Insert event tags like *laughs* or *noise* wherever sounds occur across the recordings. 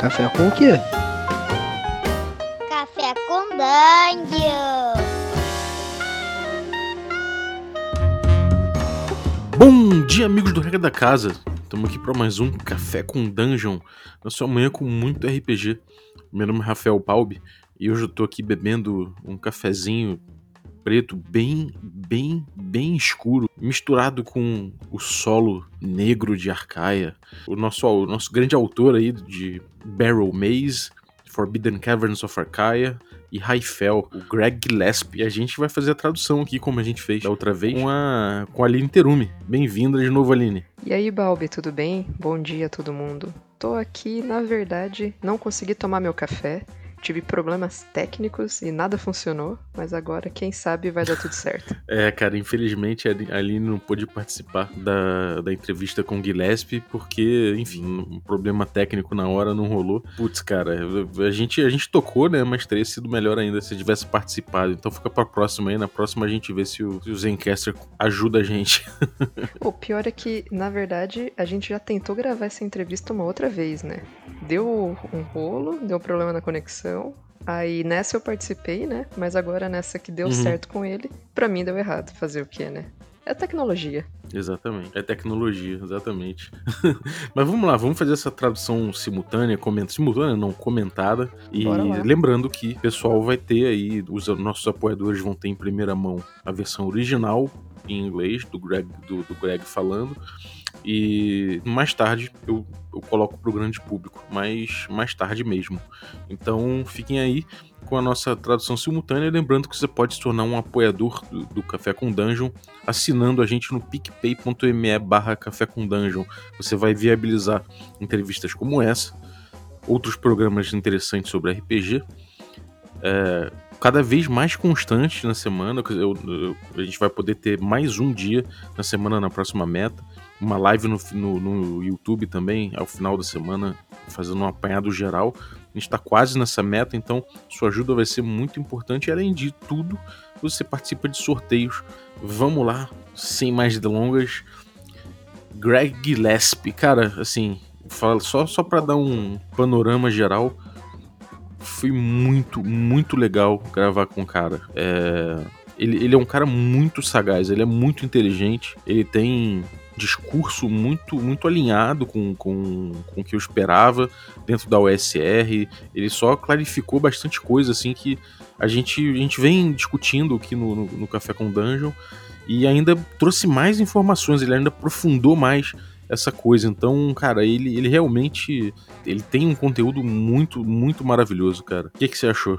Café com o quê? Café com Dungeon. Bom dia, amigos do Regra da Casa. Estamos aqui para mais um Café com Dungeon. Na sua manhã com muito RPG. Meu nome é Rafael Palbi e hoje eu tô aqui bebendo um cafezinho preto bem, bem, bem escuro, misturado com o solo negro de Arcaia. O nosso, o nosso grande autor aí de Barrel Maze, Forbidden Caverns of Arcaia e Raifel, o Greg Gillespie. E a gente vai fazer a tradução aqui, como a gente fez da outra vez, com a, com a Aline Terume. Bem-vinda de novo, Aline. E aí, Balbi, tudo bem? Bom dia a todo mundo. Tô aqui, na verdade, não consegui tomar meu café. Tive problemas técnicos e nada funcionou, mas agora, quem sabe, vai dar tudo *laughs* certo. É, cara, infelizmente a Aline não pôde participar da, da entrevista com o Gillespie, porque, enfim, um problema técnico na hora não rolou. Putz, cara, a gente, a gente tocou, né, mas teria sido melhor ainda se tivesse participado. Então fica pra próxima aí, na próxima a gente vê se o, se o Zencaster ajuda a gente. *laughs* o pior é que, na verdade, a gente já tentou gravar essa entrevista uma outra vez, né? Deu um rolo, deu problema na conexão, Aí nessa eu participei, né? Mas agora nessa que deu uhum. certo com ele, para mim deu errado. Fazer o quê, né? É tecnologia. Exatamente. É tecnologia, exatamente. *laughs* Mas vamos lá, vamos fazer essa tradução simultânea, comenta, simultânea, não comentada. E lembrando que o pessoal vai ter aí, os nossos apoiadores vão ter em primeira mão a versão original em inglês, do Greg, do, do Greg falando. E mais tarde eu, eu coloco para o grande público, mas mais tarde mesmo. Então fiquem aí com a nossa tradução simultânea. Lembrando que você pode se tornar um apoiador do, do Café com Dungeon assinando a gente no picpay.me barra Café com Dungeon. Você vai viabilizar entrevistas como essa, outros programas interessantes sobre RPG. É, cada vez mais constante na semana. Eu, eu, a gente vai poder ter mais um dia na semana na próxima meta. Uma live no, no, no YouTube também, ao final da semana, fazendo um apanhado geral. A gente está quase nessa meta, então sua ajuda vai ser muito importante. Além de tudo, você participa de sorteios. Vamos lá, sem mais delongas. Greg Gillespie, cara, assim, só, só para dar um panorama geral foi muito, muito legal gravar com o cara. É, ele, ele é um cara muito sagaz, ele é muito inteligente, ele tem discurso muito muito alinhado com, com, com o que eu esperava dentro da OSR. Ele só clarificou bastante coisa assim que a gente, a gente vem discutindo aqui no, no, no Café com Dungeon e ainda trouxe mais informações, ele ainda aprofundou mais essa coisa. Então, cara, ele, ele realmente ele tem um conteúdo muito, muito maravilhoso, cara. O que, que você achou?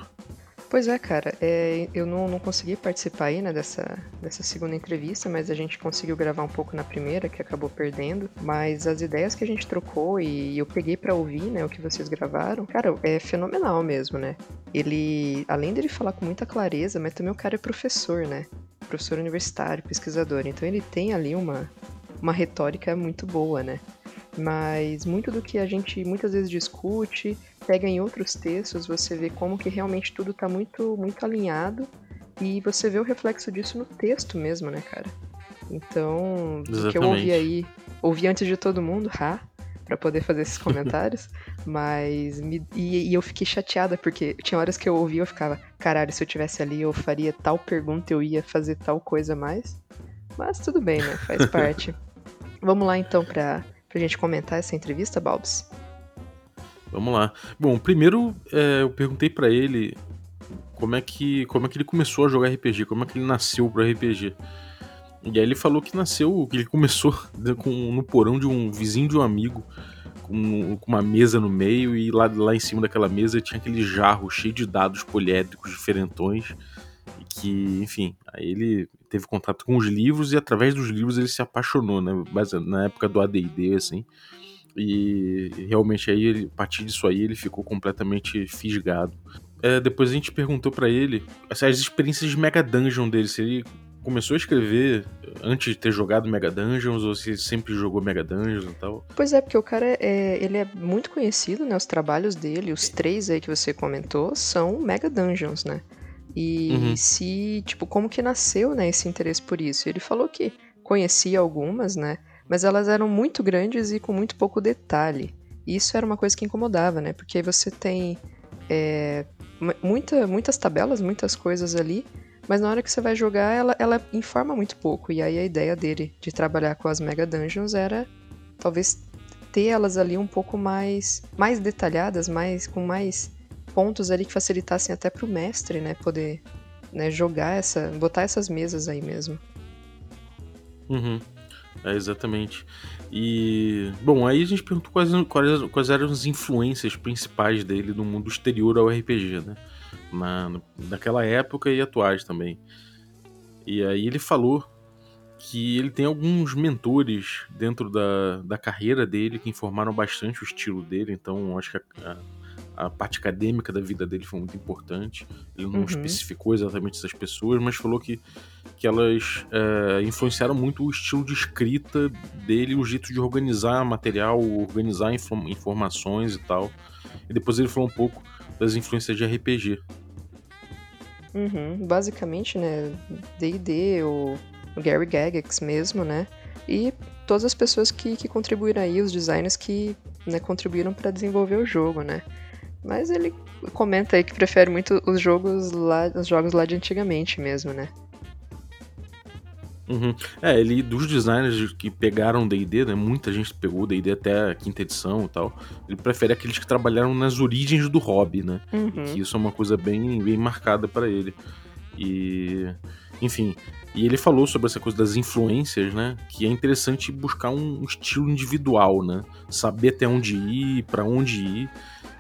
Pois é, cara, é, eu não, não consegui participar aí, né, dessa, dessa segunda entrevista, mas a gente conseguiu gravar um pouco na primeira, que acabou perdendo. Mas as ideias que a gente trocou e eu peguei para ouvir, né, o que vocês gravaram, cara, é fenomenal mesmo, né? Ele, além dele falar com muita clareza, mas também o cara é professor, né? Professor universitário, pesquisador. Então ele tem ali uma, uma retórica muito boa, né? Mas muito do que a gente muitas vezes discute, pega em outros textos, você vê como que realmente tudo está muito, muito alinhado e você vê o reflexo disso no texto mesmo, né, cara? Então, o que eu ouvi aí, ouvi antes de todo mundo, ha, para poder fazer esses comentários, *laughs* mas me, e, e, eu fiquei chateada porque tinha horas que eu ouvia eu ficava, caralho, se eu tivesse ali eu faria tal pergunta, eu ia fazer tal coisa mais. Mas tudo bem, né? Faz *laughs* parte. Vamos lá então para a gente comentar essa entrevista, Balbs? Vamos lá. Bom, primeiro é, eu perguntei para ele como é que como é que ele começou a jogar RPG, como é que ele nasceu pro RPG. E aí ele falou que nasceu, que ele começou *laughs* com, no porão de um vizinho de um amigo, com, com, uma mesa no meio, e lá, lá em cima daquela mesa tinha aquele jarro cheio de dados poliédricos diferentões. Que, enfim, aí ele teve contato com os livros e através dos livros ele se apaixonou, né? Na época do AD&D, assim. E realmente aí, ele, a partir disso aí, ele ficou completamente fisgado. É, depois a gente perguntou para ele as experiências de Mega Dungeon dele, se ele começou a escrever antes de ter jogado Mega Dungeons ou se sempre jogou Mega Dungeons e tal? Pois é, porque o cara é, ele é muito conhecido, né? Os trabalhos dele, os três aí que você comentou, são Mega Dungeons, né? E uhum. se, tipo, como que nasceu, né, esse interesse por isso? Ele falou que conhecia algumas, né, mas elas eram muito grandes e com muito pouco detalhe. E isso era uma coisa que incomodava, né? Porque aí você tem é, muita, muitas tabelas, muitas coisas ali, mas na hora que você vai jogar, ela, ela informa muito pouco. E aí a ideia dele de trabalhar com as Mega Dungeons era talvez ter elas ali um pouco mais, mais detalhadas, mais com mais pontos ali que facilitassem até para o mestre, né, poder né, jogar essa, botar essas mesas aí mesmo. Uhum. É, exatamente. E, bom, aí a gente perguntou quais, quais, quais eram as influências principais dele no mundo exterior ao RPG, né? Na, naquela época e atuais também. E aí ele falou que ele tem alguns mentores dentro da, da carreira dele que informaram bastante o estilo dele, então acho que a, a, a parte acadêmica da vida dele foi muito importante. Ele não uhum. especificou exatamente essas pessoas, mas falou que, que elas é, influenciaram muito o estilo de escrita dele, o jeito de organizar material, organizar informações e tal. E depois ele falou um pouco das influências de RPG. Uhum. Basicamente, né, D&D, o Gary Gygax mesmo, né, e todas as pessoas que, que contribuíram aí, os designers que né, contribuíram para desenvolver o jogo, né. Mas ele comenta aí que prefere muito os jogos lá, os jogos lá de antigamente mesmo, né. Uhum. É, ele, dos designers que pegaram D&D, né, muita gente pegou D&D até a quinta edição e tal, ele prefere aqueles que trabalharam nas origens do hobby, né, uhum. que isso é uma coisa bem, bem marcada para ele. E, enfim, e ele falou sobre essa coisa das influências, né, que é interessante buscar um estilo individual, né, saber até onde ir, para onde ir,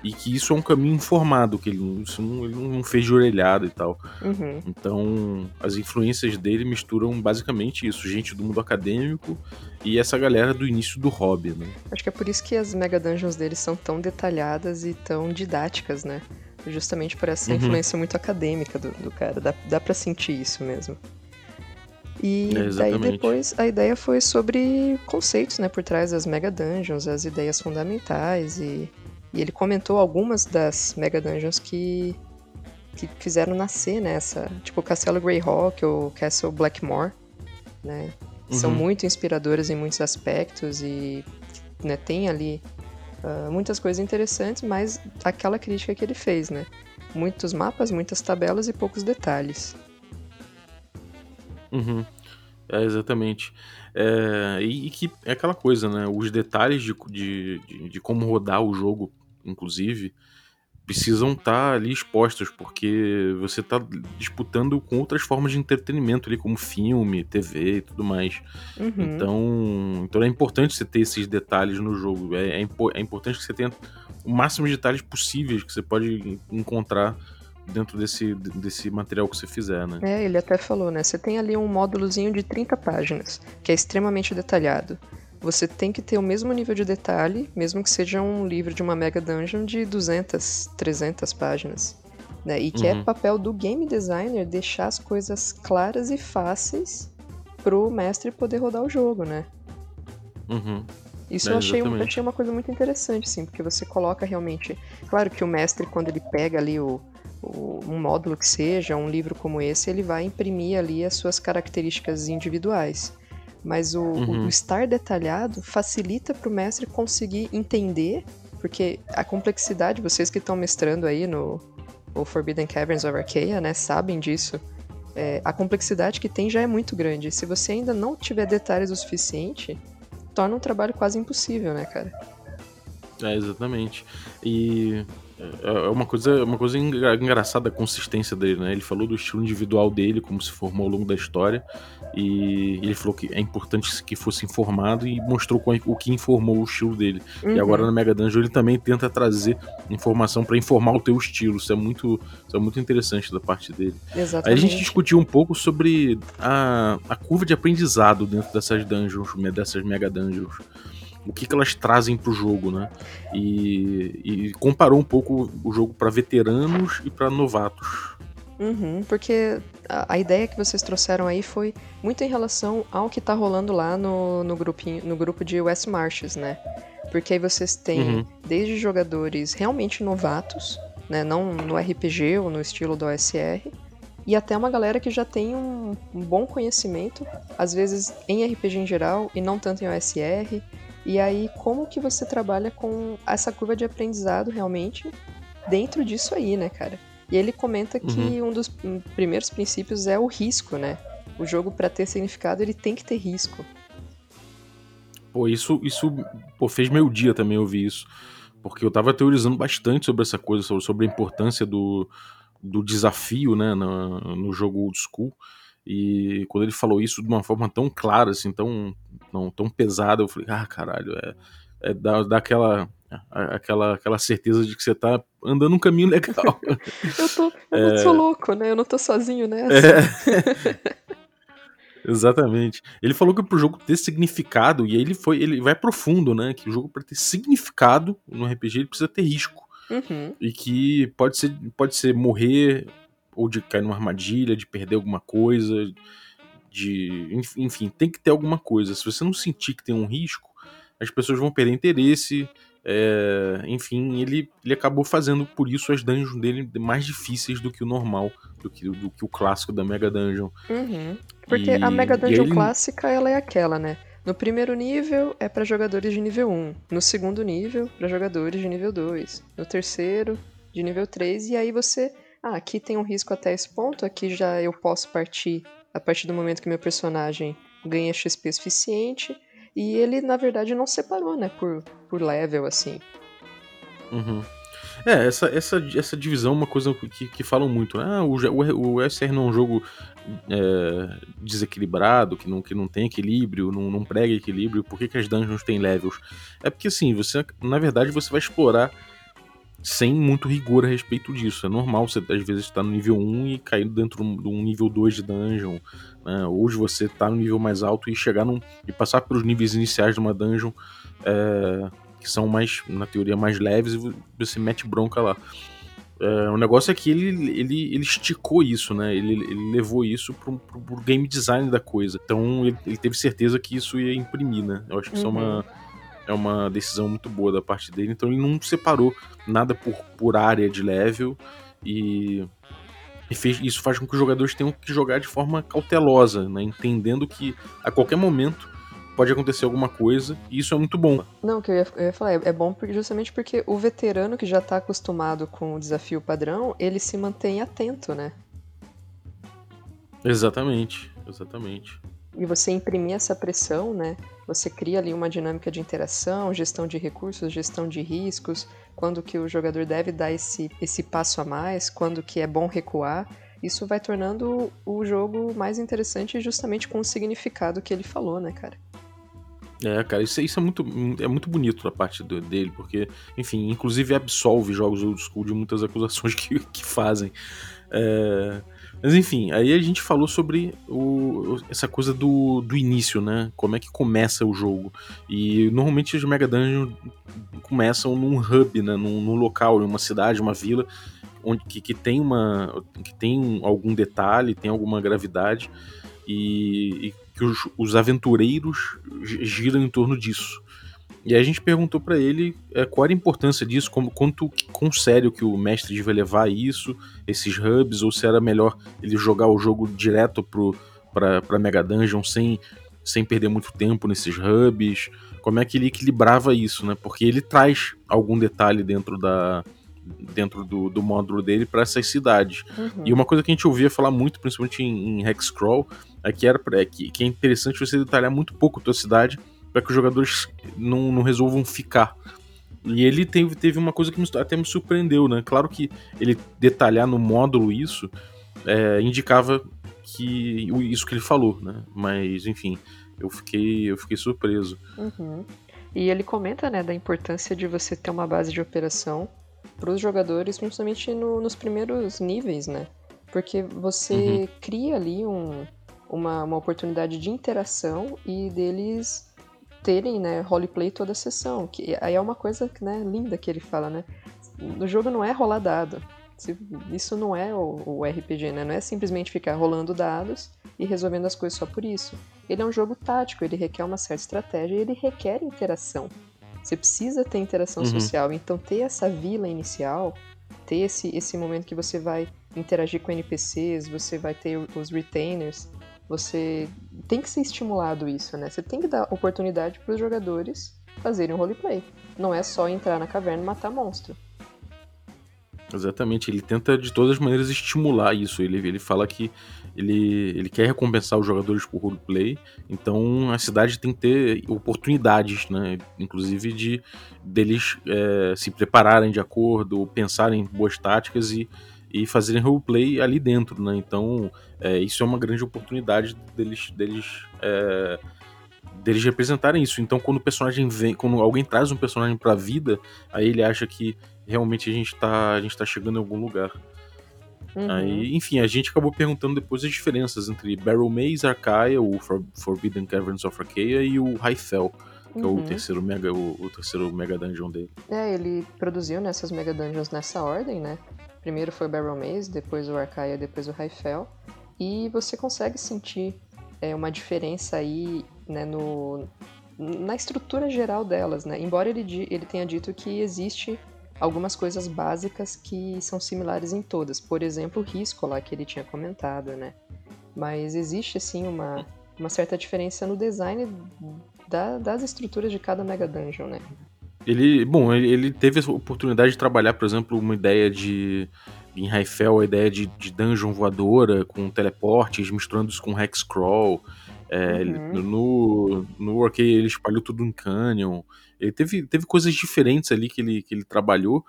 e que isso é um caminho informado, que ele, isso não, ele não fez de orelhada e tal. Uhum. Então, as influências dele misturam basicamente isso, gente do mundo acadêmico e essa galera do início do hobby, né? Acho que é por isso que as Mega Dungeons dele são tão detalhadas e tão didáticas, né? Justamente por essa uhum. influência muito acadêmica do, do cara, dá, dá pra sentir isso mesmo. E é, daí depois a ideia foi sobre conceitos, né, por trás das Mega Dungeons, as ideias fundamentais e e ele comentou algumas das Mega Dungeons que, que fizeram nascer nessa, né, tipo o Castelo Greyhawk ou Castle Blackmore, né? Uhum. São muito inspiradoras em muitos aspectos e né, tem ali uh, muitas coisas interessantes, mas aquela crítica que ele fez, né? Muitos mapas, muitas tabelas e poucos detalhes. Uhum. É, exatamente. É, e, e, que é aquela coisa, né? Os detalhes de, de, de, de como rodar o jogo inclusive, precisam estar tá ali expostos, porque você está disputando com outras formas de entretenimento ali, como filme, TV e tudo mais. Uhum. Então, então é importante você ter esses detalhes no jogo. É, é, é, importante que você tenha o máximo de detalhes possíveis que você pode encontrar dentro desse, desse material que você fizer, né? É, ele até falou, né? Você tem ali um módulozinho de 30 páginas, que é extremamente detalhado você tem que ter o mesmo nível de detalhe, mesmo que seja um livro de uma Mega Dungeon de 200, 300 páginas. Né? E que é uhum. é papel do game designer deixar as coisas claras e fáceis pro mestre poder rodar o jogo, né? Uhum. Isso é, eu achei, eu achei uma coisa muito interessante, sim, porque você coloca realmente. Claro que o mestre, quando ele pega ali o, o, um módulo que seja, um livro como esse, ele vai imprimir ali as suas características individuais. Mas o, uhum. o estar detalhado facilita para o mestre conseguir entender, porque a complexidade, vocês que estão mestrando aí no o Forbidden Caverns of Arcaea, né, sabem disso. É, a complexidade que tem já é muito grande. Se você ainda não tiver detalhes o suficiente, torna um trabalho quase impossível, né, cara? É, exatamente. E é, é uma coisa, uma coisa engraçada a consistência dele, né? Ele falou do estilo individual dele, como se formou ao longo da história, e ele falou que é importante que fosse informado e mostrou o que informou o estilo dele. Uhum. E agora na Mega Dungeon ele também tenta trazer informação para informar o teu estilo. Isso é muito, isso é muito interessante da parte dele. Exatamente. Aí a gente discutiu um pouco sobre a, a curva de aprendizado dentro dessas dungeons, dessas Mega Dungeons o que, que elas trazem pro jogo, né? E, e comparou um pouco o jogo para veteranos e para novatos. Uhum, porque a, a, ideia que vocês trouxeram aí foi muito em relação ao que tá rolando lá no, no, grupinho, no grupo de West Marches, né? Porque aí vocês têm uhum. desde jogadores realmente novatos, né? Não no RPG ou no estilo do OSR, e até uma galera que já tem um, um bom conhecimento, às vezes em RPG em geral e não tanto em OSR, E aí, como que você trabalha com essa curva de aprendizado realmente dentro disso aí, né, cara? E ele comenta que uhum. um dos primeiros princípios é o risco, né? O jogo, para ter significado, ele tem que ter risco. Pô, isso, isso pô, fez meu dia também ouvir isso. Porque eu tava teorizando bastante sobre essa coisa, sobre, sobre a importância do, do desafio, né, no, no jogo old school. E quando ele falou isso de uma forma tão clara, assim, tão, tão, tão pesada, eu falei, ah, caralho, é, é dá, dá aquela, aquela, aquela certeza de que você tá andando um caminho *laughs* legal. eu tô, eu é... não sou louco, né? Eu não tô sozinho nessa. É... *laughs* Exatamente. Ele falou que pro jogo ter significado, e aí ele foi, ele vai profundo, né? Que o jogo para ter significado no RPG ele precisa ter risco. Uhum. E que pode ser, pode ser morrer, ou de cair numa armadilha, de perder alguma coisa, de. Enfim, tem que ter alguma coisa. Se você não sentir que tem um risco, as pessoas vão perder interesse. É, enfim, ele, ele acabou fazendo por isso as dungeons dele mais difíceis do que o normal, do que, do que o clássico da Mega Dungeon. Uhum. Porque e, a Mega Dungeon ele... clássica, ela é aquela, né? No primeiro nível é para jogadores de nível 1, no segundo nível para jogadores de nível 2, no terceiro de nível 3 e aí você, ah, aqui tem um risco até esse ponto, aqui já eu posso partir a partir do momento que meu personagem ganha XP suficiente e ele, na verdade, não separou, né, por, por level, assim. Uhum. É, essa, essa, essa divisão é uma coisa que, que falam muito, né? Ah, o, o, o SR não é um jogo é, desequilibrado, que não, que não tem equilíbrio, não, não prega equilíbrio, por que, que as dungeons têm levels? É porque, assim, você, na verdade, você vai explorar sem muito rigor a respeito disso. É normal você, às vezes, estar no nível 1 e cair dentro de um nível 2 de dungeon. Né? Hoje você tá no nível mais alto e chegar num, e passar pelos níveis iniciais de uma dungeon é, que são mais, na teoria, mais leves e você mete bronca lá. É, o negócio é que ele, ele, ele esticou isso, né? Ele, ele levou isso pro, pro, pro, game design da coisa. Então ele, ele, teve certeza que isso ia imprimir, né? Eu acho que uhum. isso é uma, uhum. É uma decisão muito boa da parte dele. Então ele não separou nada por, por área de level e e fez, isso faz com que os jogadores tenham que jogar de forma cautelosa, né? entendendo que a qualquer momento pode acontecer alguma coisa, e isso é muito bom. Não, o que eu ia, eu ia falar, é bom porque, justamente porque o veterano que já está acostumado com o desafio padrão, ele se mantém atento, né? Exatamente, exatamente. E você imprimir essa pressão, né? Você cria ali uma dinâmica de interação, gestão de recursos, gestão de riscos, quando que o jogador deve dar esse, esse passo a mais, quando que é bom recuar. Isso vai tornando o jogo mais interessante justamente com o significado que ele falou, né, cara? É, cara, isso, isso é, muito, é muito bonito da parte do, dele, porque, enfim, inclusive absolve jogos old school de muitas acusações *laughs* que, que fazem. É, mas enfim, aí a gente falou sobre o, essa coisa do, do início, né? Como é que começa o jogo. E normalmente os Mega Dungeons começam num hub, né? Num, num local, em uma cidade, uma vila, onde que, que, tem uma. que tem algum detalhe, tem alguma gravidade, e, e que os, os aventureiros giram em torno disso. E aí a gente perguntou para ele é, qual era a importância disso, como, quanto quão sério que o mestre devia levar isso, esses hubs, ou se era melhor ele jogar o jogo direto pro, pra, pra Mega Dungeon sem, sem perder muito tempo nesses hubs, como é que ele equilibrava isso, né? Porque ele traz algum detalhe dentro da dentro do, do módulo dele para essas cidades. Uhum. E uma coisa que a gente ouvia falar muito, principalmente em, em Hexcrawl, é que, era, é que, que é interessante você detalhar muito pouco a tua cidade para que os jogadores não, não resolvam ficar. E ele teve, teve uma coisa que até me surpreendeu, né? Claro que ele detalhar no módulo isso é, indicava que isso que ele falou, né? Mas, enfim, eu fiquei, eu fiquei surpreso. Uhum. E ele comenta, né, da importância de você ter uma base de operação para os jogadores, principalmente no, nos primeiros níveis, né? Porque você uhum. cria ali um, uma, uma oportunidade de interação e deles terem, né, roleplay toda a sessão. Que aí é uma coisa, né, linda que ele fala, né? O jogo não é rolar dado. Isso não é o, o RPG, né? Não é simplesmente ficar rolando dados e resolvendo as coisas só por isso. Ele é um jogo tático, ele requer uma certa estratégia e ele requer interação. Você precisa ter interação uhum. social, então ter essa vila inicial, ter esse, esse momento que você vai interagir com NPCs, você vai ter os retainers, você tem que ser estimulado isso, né? Você tem que dar oportunidade para os jogadores fazerem um roleplay. Não é só entrar na caverna e matar monstro. Exatamente, ele tenta de todas as maneiras estimular isso. Ele, ele fala que ele, ele quer recompensar os jogadores por roleplay, então a cidade tem que ter oportunidades, né? Inclusive de deles é, se prepararem de acordo, pensarem em boas táticas e, e fazerem roleplay ali dentro, né? Então é, isso é uma grande oportunidade deles, deles é, deles representarem isso. Então, quando o personagem vem, quando alguém traz um personagem pra vida, aí ele acha que realmente a gente tá, a gente tá chegando em algum lugar. Uhum. Aí, enfim, a gente acabou perguntando depois as diferenças entre Barrel Maze, Arcaia, o For Forbidden Caverns of Arcaia e o Hyphel, que uhum. é o uhum. terceiro mega o, o, terceiro mega dungeon dele. É, ele produziu nessas mega dungeons nessa ordem, né? Primeiro foi o Barrel Maze, depois o Arcaia, depois o Hyphel. E você consegue sentir é, uma diferença aí né, no, na estrutura geral delas, né? Embora ele, ele tenha dito que existe algumas coisas básicas que são similares em todas. Por exemplo, o risco lá que ele tinha comentado, né? Mas existe, assim, uma, uma certa diferença no design da, das estruturas de cada Mega Dungeon, né? Ele, bom, ele teve a oportunidade de trabalhar, por exemplo, uma ideia de em Raifel, a ideia de, de dungeon voadora com teleportes, misturando isso com hexcrawl. É, uhum. No, no Workay ele espalhou tudo em Canyon. Ele teve, teve coisas diferentes ali que ele, que ele trabalhou.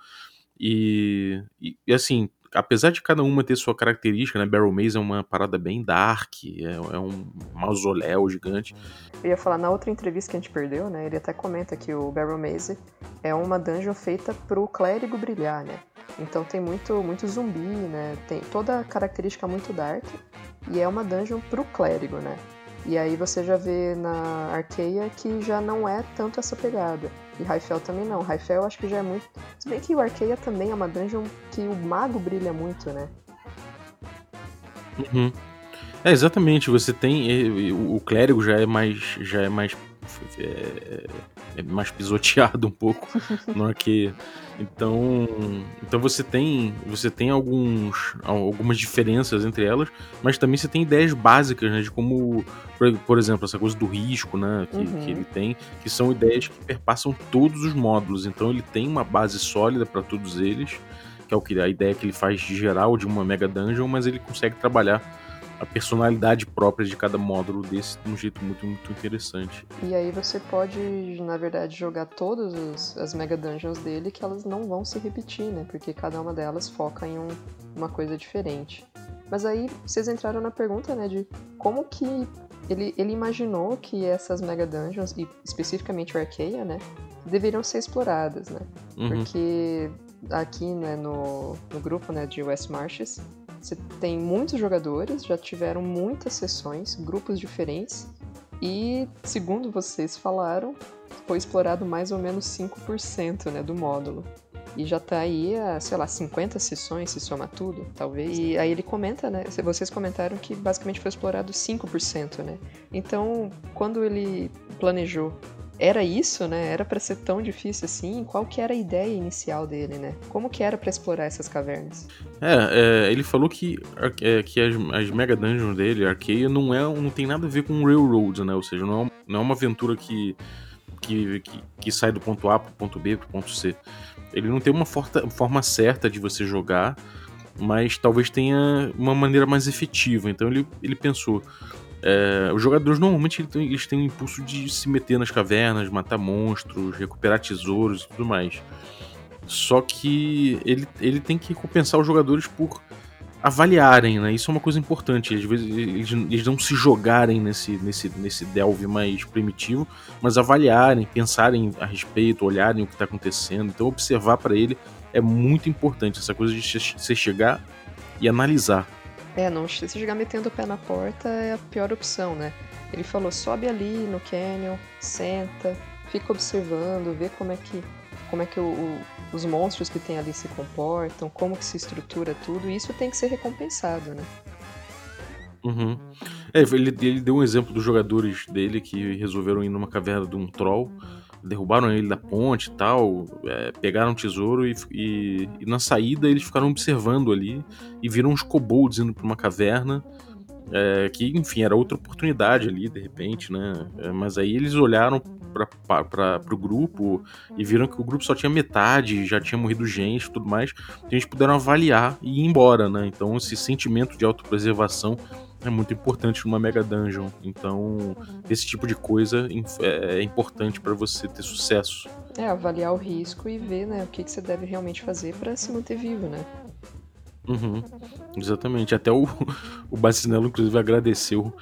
E, e, e assim, apesar de cada uma ter sua característica, né? Barrel Maze é uma parada bem dark, é, é, um mausoléu gigante. Eu ia falar, na outra entrevista que a gente perdeu, né? Ele até comenta que o Barrel Maze é uma dungeon feita pro clérigo brilhar, né? Então tem muito, muito zumbi, né? Tem toda a característica muito dark. E é uma dungeon pro clérigo, né? E aí você já vê na Arkeia que já não é tanto essa pegada. E Raifel também não. Raifel acho que já é muito. Se bem que o Arkeia também é uma dungeon que o mago brilha muito, né? Uhum. É, exatamente. Você tem. O clérigo já é mais. já é mais. É, é mais pisoteado um pouco *laughs* no Arkeia. Então, então você tem você tem alguns, algumas diferenças entre elas, mas também você tem ideias básicas, né, de como, por, por exemplo, essa coisa do risco, né, que, uhum. que, ele tem, que são ideias que perpassam todos os módulos. Então ele tem uma base sólida para todos eles, que é o que a ideia que ele faz geral de uma mega dungeon, mas ele consegue trabalhar a personalidade própria de cada módulo desse de um jeito muito, muito interessante. E aí você pode, na verdade, jogar todas as Mega Dungeons dele que elas não vão se repetir, né? Porque cada uma delas foca em um, uma coisa diferente. Mas aí vocês entraram na pergunta, né, de como que ele, ele imaginou que essas Mega Dungeons, e especificamente o Arkeia, né, deveriam ser exploradas, né? Uhum. Porque aqui, né, no, no grupo, né, de West Marches, você tem muitos jogadores, já tiveram muitas sessões, grupos diferentes, e segundo vocês falaram, foi explorado mais ou menos 5% né, do módulo. E já tá aí a, sei lá, 50 sessões, se soma tudo, talvez. E aí ele comenta, né? Vocês comentaram que basicamente foi explorado 5%, né? Então, quando ele planejou era isso, né? Era para ser tão difícil assim? Qual que era a ideia inicial dele, né? Como que era para explorar essas cavernas? É, é, ele falou que, é, que as, as Mega Dungeons dele, Arkeia, não, é, não tem nada a ver com Railroad, né? Ou seja, não é, não é uma aventura que, que, que, que sai do ponto A pro ponto B pro ponto C. Ele não tem uma forta, forma certa de você jogar, mas talvez tenha uma maneira mais efetiva. Então ele, ele pensou, é, os jogadores normalmente eles têm o impulso de se meter nas cavernas, matar monstros, recuperar tesouros e tudo mais. Só que ele, ele tem que compensar os jogadores por avaliarem, né? Isso é uma coisa importante. Às vezes eles, eles não se jogarem nesse, nesse, nesse delve mais primitivo, mas avaliarem, pensarem a respeito, olharem o que está acontecendo. Então observar para ele é muito importante essa coisa de você chegar e analisar é, não se chegar metendo o pé na porta é a pior opção, né? Ele falou, sobe ali no canyon, senta, fica observando, vê como é que como é que o, o, os monstros que tem ali se comportam, como que se estrutura tudo, e isso tem que ser recompensado, né? Uhum. É, ele, ele deu um exemplo dos jogadores dele que resolveram ir numa caverna de um troll derrubaram ele da ponte e tal, é, pegaram o tesouro e, e, e, na saída eles ficaram observando ali e viram uns kobolds indo pra uma caverna É, que, enfim, era outra oportunidade ali, de repente, né? É, mas aí eles olharam para o grupo e viram que o grupo só tinha metade, já tinha morrido gente e tudo mais. Então eles puderam avaliar e ir embora, né? Então esse sentimento de autopreservação é muito importante numa Mega Dungeon. Então, esse tipo de coisa é, é importante para você ter sucesso. É, avaliar o risco e ver né, o que, que você deve realmente fazer para se manter vivo, né? Uhum, exatamente. Até o, *laughs* o Bacinello, inclusive, agradeceu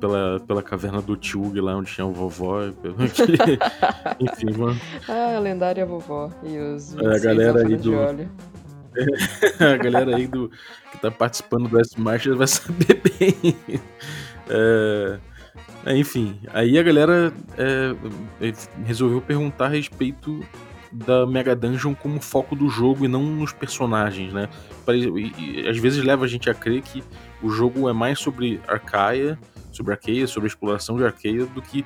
pela, pela caverna do Tug lá onde tinha o vovó. *laughs* Enfim, mano. Ah, a lendária vovó. E os é, a galera aí do. *laughs* a galera aí do que tá participando do S-March vai *laughs* saber bem. É, enfim, aí a galera é, resolveu perguntar a respeito da Mega Dungeon como foco do jogo e não nos personagens, né? E, e, às vezes leva a gente a crer que o jogo é mais sobre Arcaia, sobre Arcaia, sobre a exploração de Arcaia do que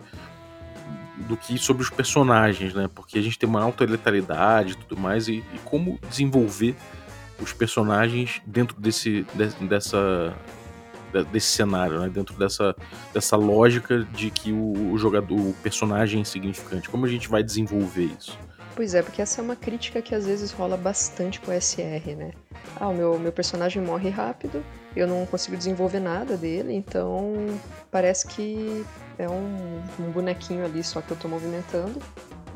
do que sobre os personagens, né? Porque a gente tem uma alta letalidade e tudo mais e, e como desenvolver os personagens dentro desse, de, dessa, desse cenário, né? dentro dessa, dessa lógica de que o, o, jogador, o personagem é insignificante. Como a gente vai desenvolver isso? Pois é, porque essa é uma crítica que às vezes rola bastante com o SR, né? Ah, o meu, meu personagem morre rápido, eu não consigo desenvolver nada dele, então parece que é um, um bonequinho ali só que eu tô movimentando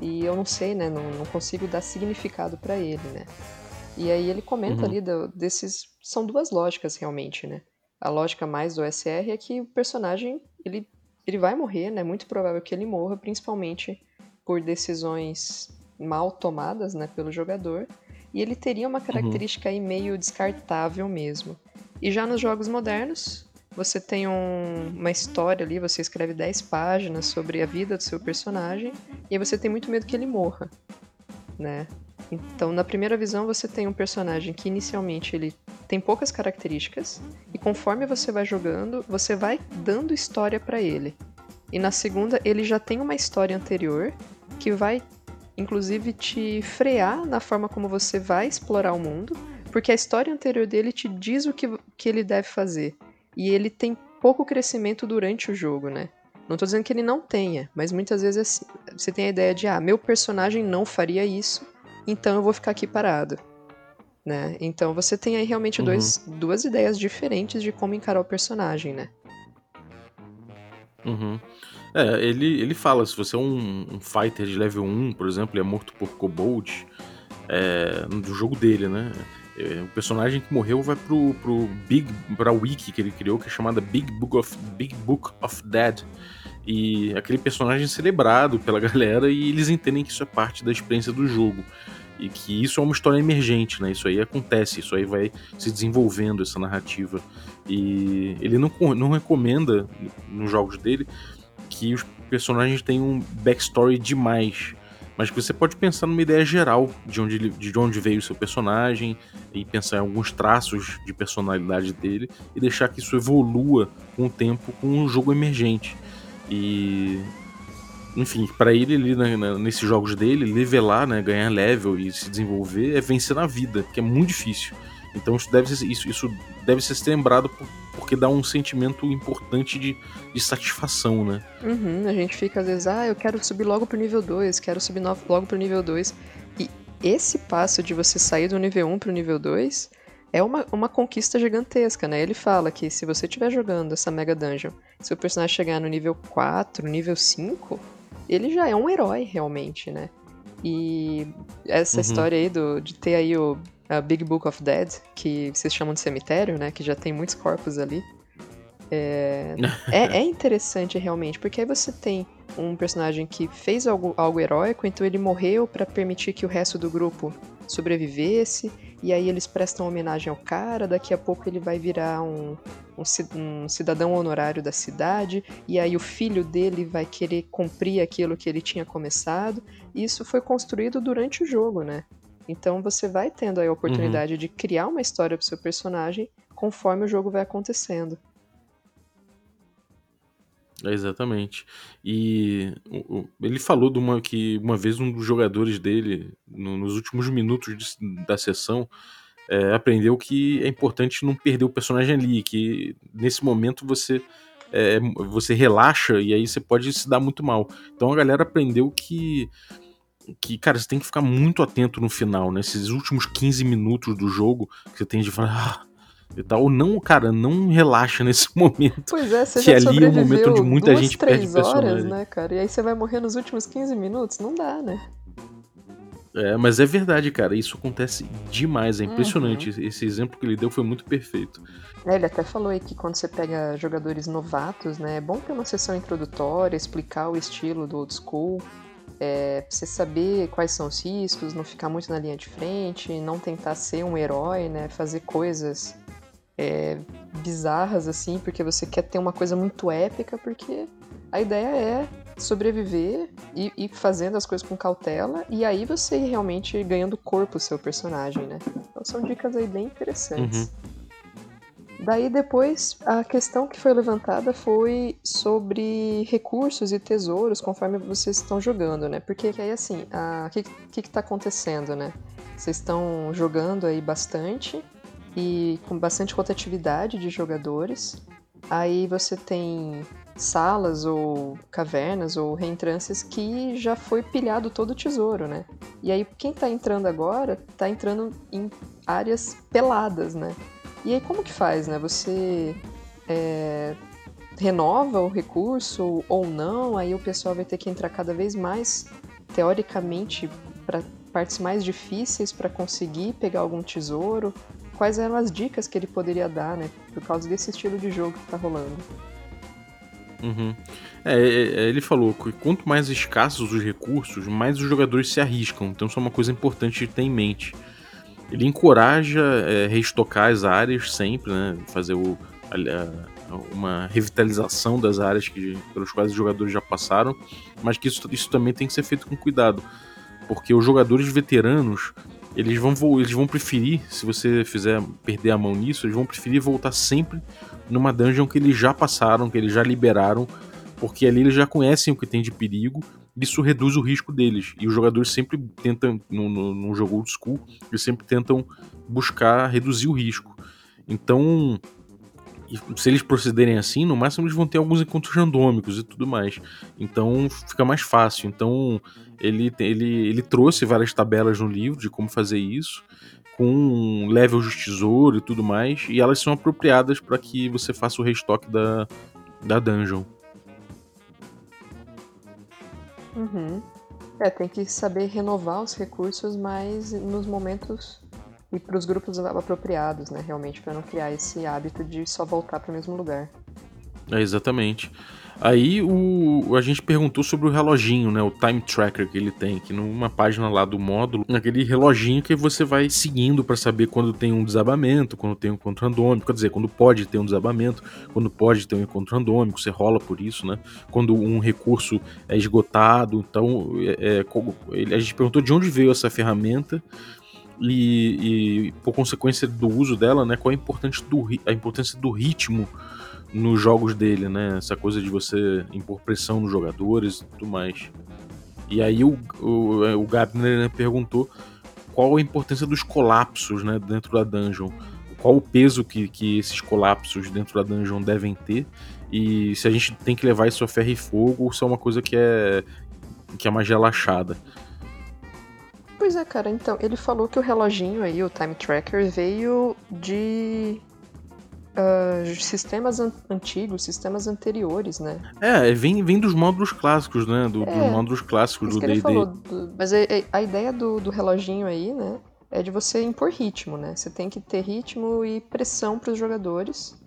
e eu não sei, né? Não, não consigo dar significado para ele, né? E aí ele comenta uhum. ali do, desses. São duas lógicas realmente, né? A lógica mais do SR é que o personagem ele, ele vai morrer, né? É muito provável que ele morra, principalmente por decisões mal tomadas né, pelo jogador. E ele teria uma uhum. característica uhum. aí meio descartável mesmo. E já nos jogos modernos, você tem um, uma história ali, você escreve 10 páginas sobre a vida do seu personagem, e aí você tem muito medo que ele morra, né? Então, na primeira visão, você tem um personagem que inicialmente ele tem poucas características e conforme você vai jogando, você vai dando história para ele. E na segunda, ele já tem uma história anterior que vai inclusive te frear na forma como você vai explorar o mundo, porque a história anterior dele te diz o que, que ele deve fazer. E ele tem pouco crescimento durante o jogo, né? Não tô dizendo que ele não tenha, mas muitas vezes assim, você tem a ideia de, ah, meu personagem não faria isso, então eu vou ficar aqui parado. Né? Então você tem aí realmente uhum. dois, duas ideias diferentes de como encarar o personagem, né? Uhum. É, ele, ele fala, se você é um, um, fighter de level 1, por exemplo, e é morto por Kobold, é, do jogo dele, né? É, o personagem que morreu vai pro, pro Big, pra wiki que ele criou, que é chamada Big Book of, Big Book of Dead. E aquele personagem é celebrado pela *laughs* galera e eles entendem que isso é parte da experiência do jogo. E que isso é uma história emergente, né? Isso aí acontece, isso aí vai se desenvolvendo, essa narrativa. E ele não, não recomenda nos jogos dele que os personagens tenham um backstory demais. Mas que você pode pensar numa ideia geral de onde, de onde veio o seu personagem e pensar em alguns traços de personalidade dele e deixar que isso evolua com o tempo com um jogo emergente. E enfim, para ele ali né, nesses jogos dele, levelar, né, ganhar level e se desenvolver é vencer na vida, que é muito difícil. Então isso deve ser, isso, isso deve ser lembrado por, porque dá um sentimento importante de, de satisfação, né? Uhum, a gente fica às vezes, ah, eu quero subir logo pro nível 2, quero subir logo pro nível 2. E esse passo de você sair do nível 1 pro nível 2 é uma, uma conquista gigantesca, né? Ele fala que se você estiver jogando essa Mega Dungeon, se o personagem chegar no nível 4, nível 5, ele já é um herói realmente, né? E essa uhum. história aí do, de ter aí o Big Book of Dead, que vocês chamam de cemitério, né? Que já tem muitos corpos ali. É, *laughs* é, é, interessante realmente, porque aí você tem um personagem que fez algo, algo heróico, então ele morreu para permitir que o resto do grupo sobrevivesse, e aí eles prestam homenagem ao cara, daqui a pouco ele vai virar um, um, cidadão honorário da cidade, e aí o filho dele vai querer cumprir aquilo que ele tinha começado. E isso foi construído durante o jogo, né? Então você vai tendo a oportunidade uhum. de criar uma história pro seu personagem conforme o jogo vai acontecendo. Exatamente. E ele falou de uma que uma vez um dos jogadores dele, no, nos últimos minutos de, da sessão, é, aprendeu que é importante não perder o personagem ali, que nesse momento você é, você relaxa e aí você pode se dar muito mal. Então a galera aprendeu que que, cara, você tem que ficar muito atento no final, nesses né? últimos 15 minutos do jogo, que você tem de falar, ah, e tal. Ou não, cara, não relaxa *laughs* nesse momento. Pois é, você que já ali é o momento onde muita duas, gente perde horas, personagem. né, cara? E aí você vai morrer nos últimos 15 minutos? Não dá, né? É, mas é verdade, cara. Isso acontece demais. É impressionante. Uhum. Esse exemplo que ele deu foi muito perfeito. É, ele até falou aí que quando você pega jogadores novatos, né, é bom ter uma sessão introdutória, explicar o estilo do old school, é, pra você saber quais são os riscos, não ficar muito na linha de frente, não tentar ser um herói, né, fazer coisas é, bizarras assim, porque você quer ter uma coisa muito épica, porque a ideia é sobreviver e, e fazendo as coisas com cautela, e aí você ir realmente ganhando corpo o seu personagem, né? Então são dicas aí bem interessantes. Uhum. Daí depois a questão que foi levantada foi sobre recursos e tesouros conforme vocês estão jogando, né? Porque aí assim, o que, que que tá acontecendo, né? Vocês estão jogando aí bastante e com bastante rotatividade de jogadores. Aí você tem salas ou cavernas ou reentrâncias que já foi pilhado todo o tesouro, né? E aí quem tá entrando agora tá entrando em áreas peladas, né? E aí como que faz, né? Você é, renova o recurso ou não? Aí o pessoal vai ter que entrar cada vez mais, teoricamente, para partes mais difíceis para conseguir pegar algum tesouro. Quais eram as dicas que ele poderia dar, né? Por causa desse estilo de jogo que tá rolando. Uhum. É, é, é ele falou que quanto mais escassos os recursos, mais os jogadores se arriscam. Então isso é uma coisa importante de ter em mente. Ele encoraja é, reestocar as áreas sempre, né? Fazer o, a, uma revitalização das áreas que, pelas quais os jogadores já passaram, mas que isso, isso também tem que ser feito com cuidado, porque os jogadores veteranos eles vão, eles vão preferir, se você fizer perder a mão nisso, eles vão preferir voltar sempre numa dungeon que eles já passaram, que eles já liberaram, porque ali eles já conhecem o que tem de perigo isso reduz o risco deles. E os jogadores sempre tentam, no, no jogo old school, eles sempre tentam buscar reduzir o risco. Então, se eles procederem assim, no máximo eles vão ter alguns encontros randômicos e tudo mais. Então fica mais fácil. Então ele, ele, ele trouxe várias tabelas no livro de como fazer isso, com levels de tesouro e tudo mais, e elas são apropriadas para que você faça o restock da, da dungeon. Uhum. É, tem que saber renovar os recursos, mas nos momentos e para os grupos apropriados, né? Realmente, para não criar esse hábito de só voltar para o mesmo lugar. É, exatamente. Aí o, a gente perguntou sobre o reloginho, né? O time tracker que ele tem, que numa página lá do módulo, aquele reloginho que você vai seguindo para saber quando tem um desabamento, quando tem um encontro randômico, quer dizer, quando pode ter um desabamento, quando pode ter um encontro randômico, você rola por isso, né? Quando um recurso é esgotado, então é, é, a gente perguntou de onde veio essa ferramenta. E, e, por consequência do uso dela, né, qual a importância do, a importância do ritmo nos jogos dele, né? Essa coisa de você impor pressão nos jogadores e tudo mais. E aí o, o, é, o Gabner né, perguntou qual a importância dos colapsos né, dentro da dungeon. Qual o peso que, que esses colapsos dentro da dungeon devem ter. E se a gente tem que levar isso a ferro e fogo ou se é uma coisa que é, que é mais relaxada. Pois é, cara, então, ele falou que o reloginho aí, o time tracker, veio de uh, sistemas an antigos, sistemas anteriores, né? É, vem, vem dos módulos clássicos, né? Do, é, dos módulos clássicos do D&D. Mas a, a ideia do, do reloginho aí, né? É de você impor ritmo, né? Você tem que ter ritmo e pressão para os jogadores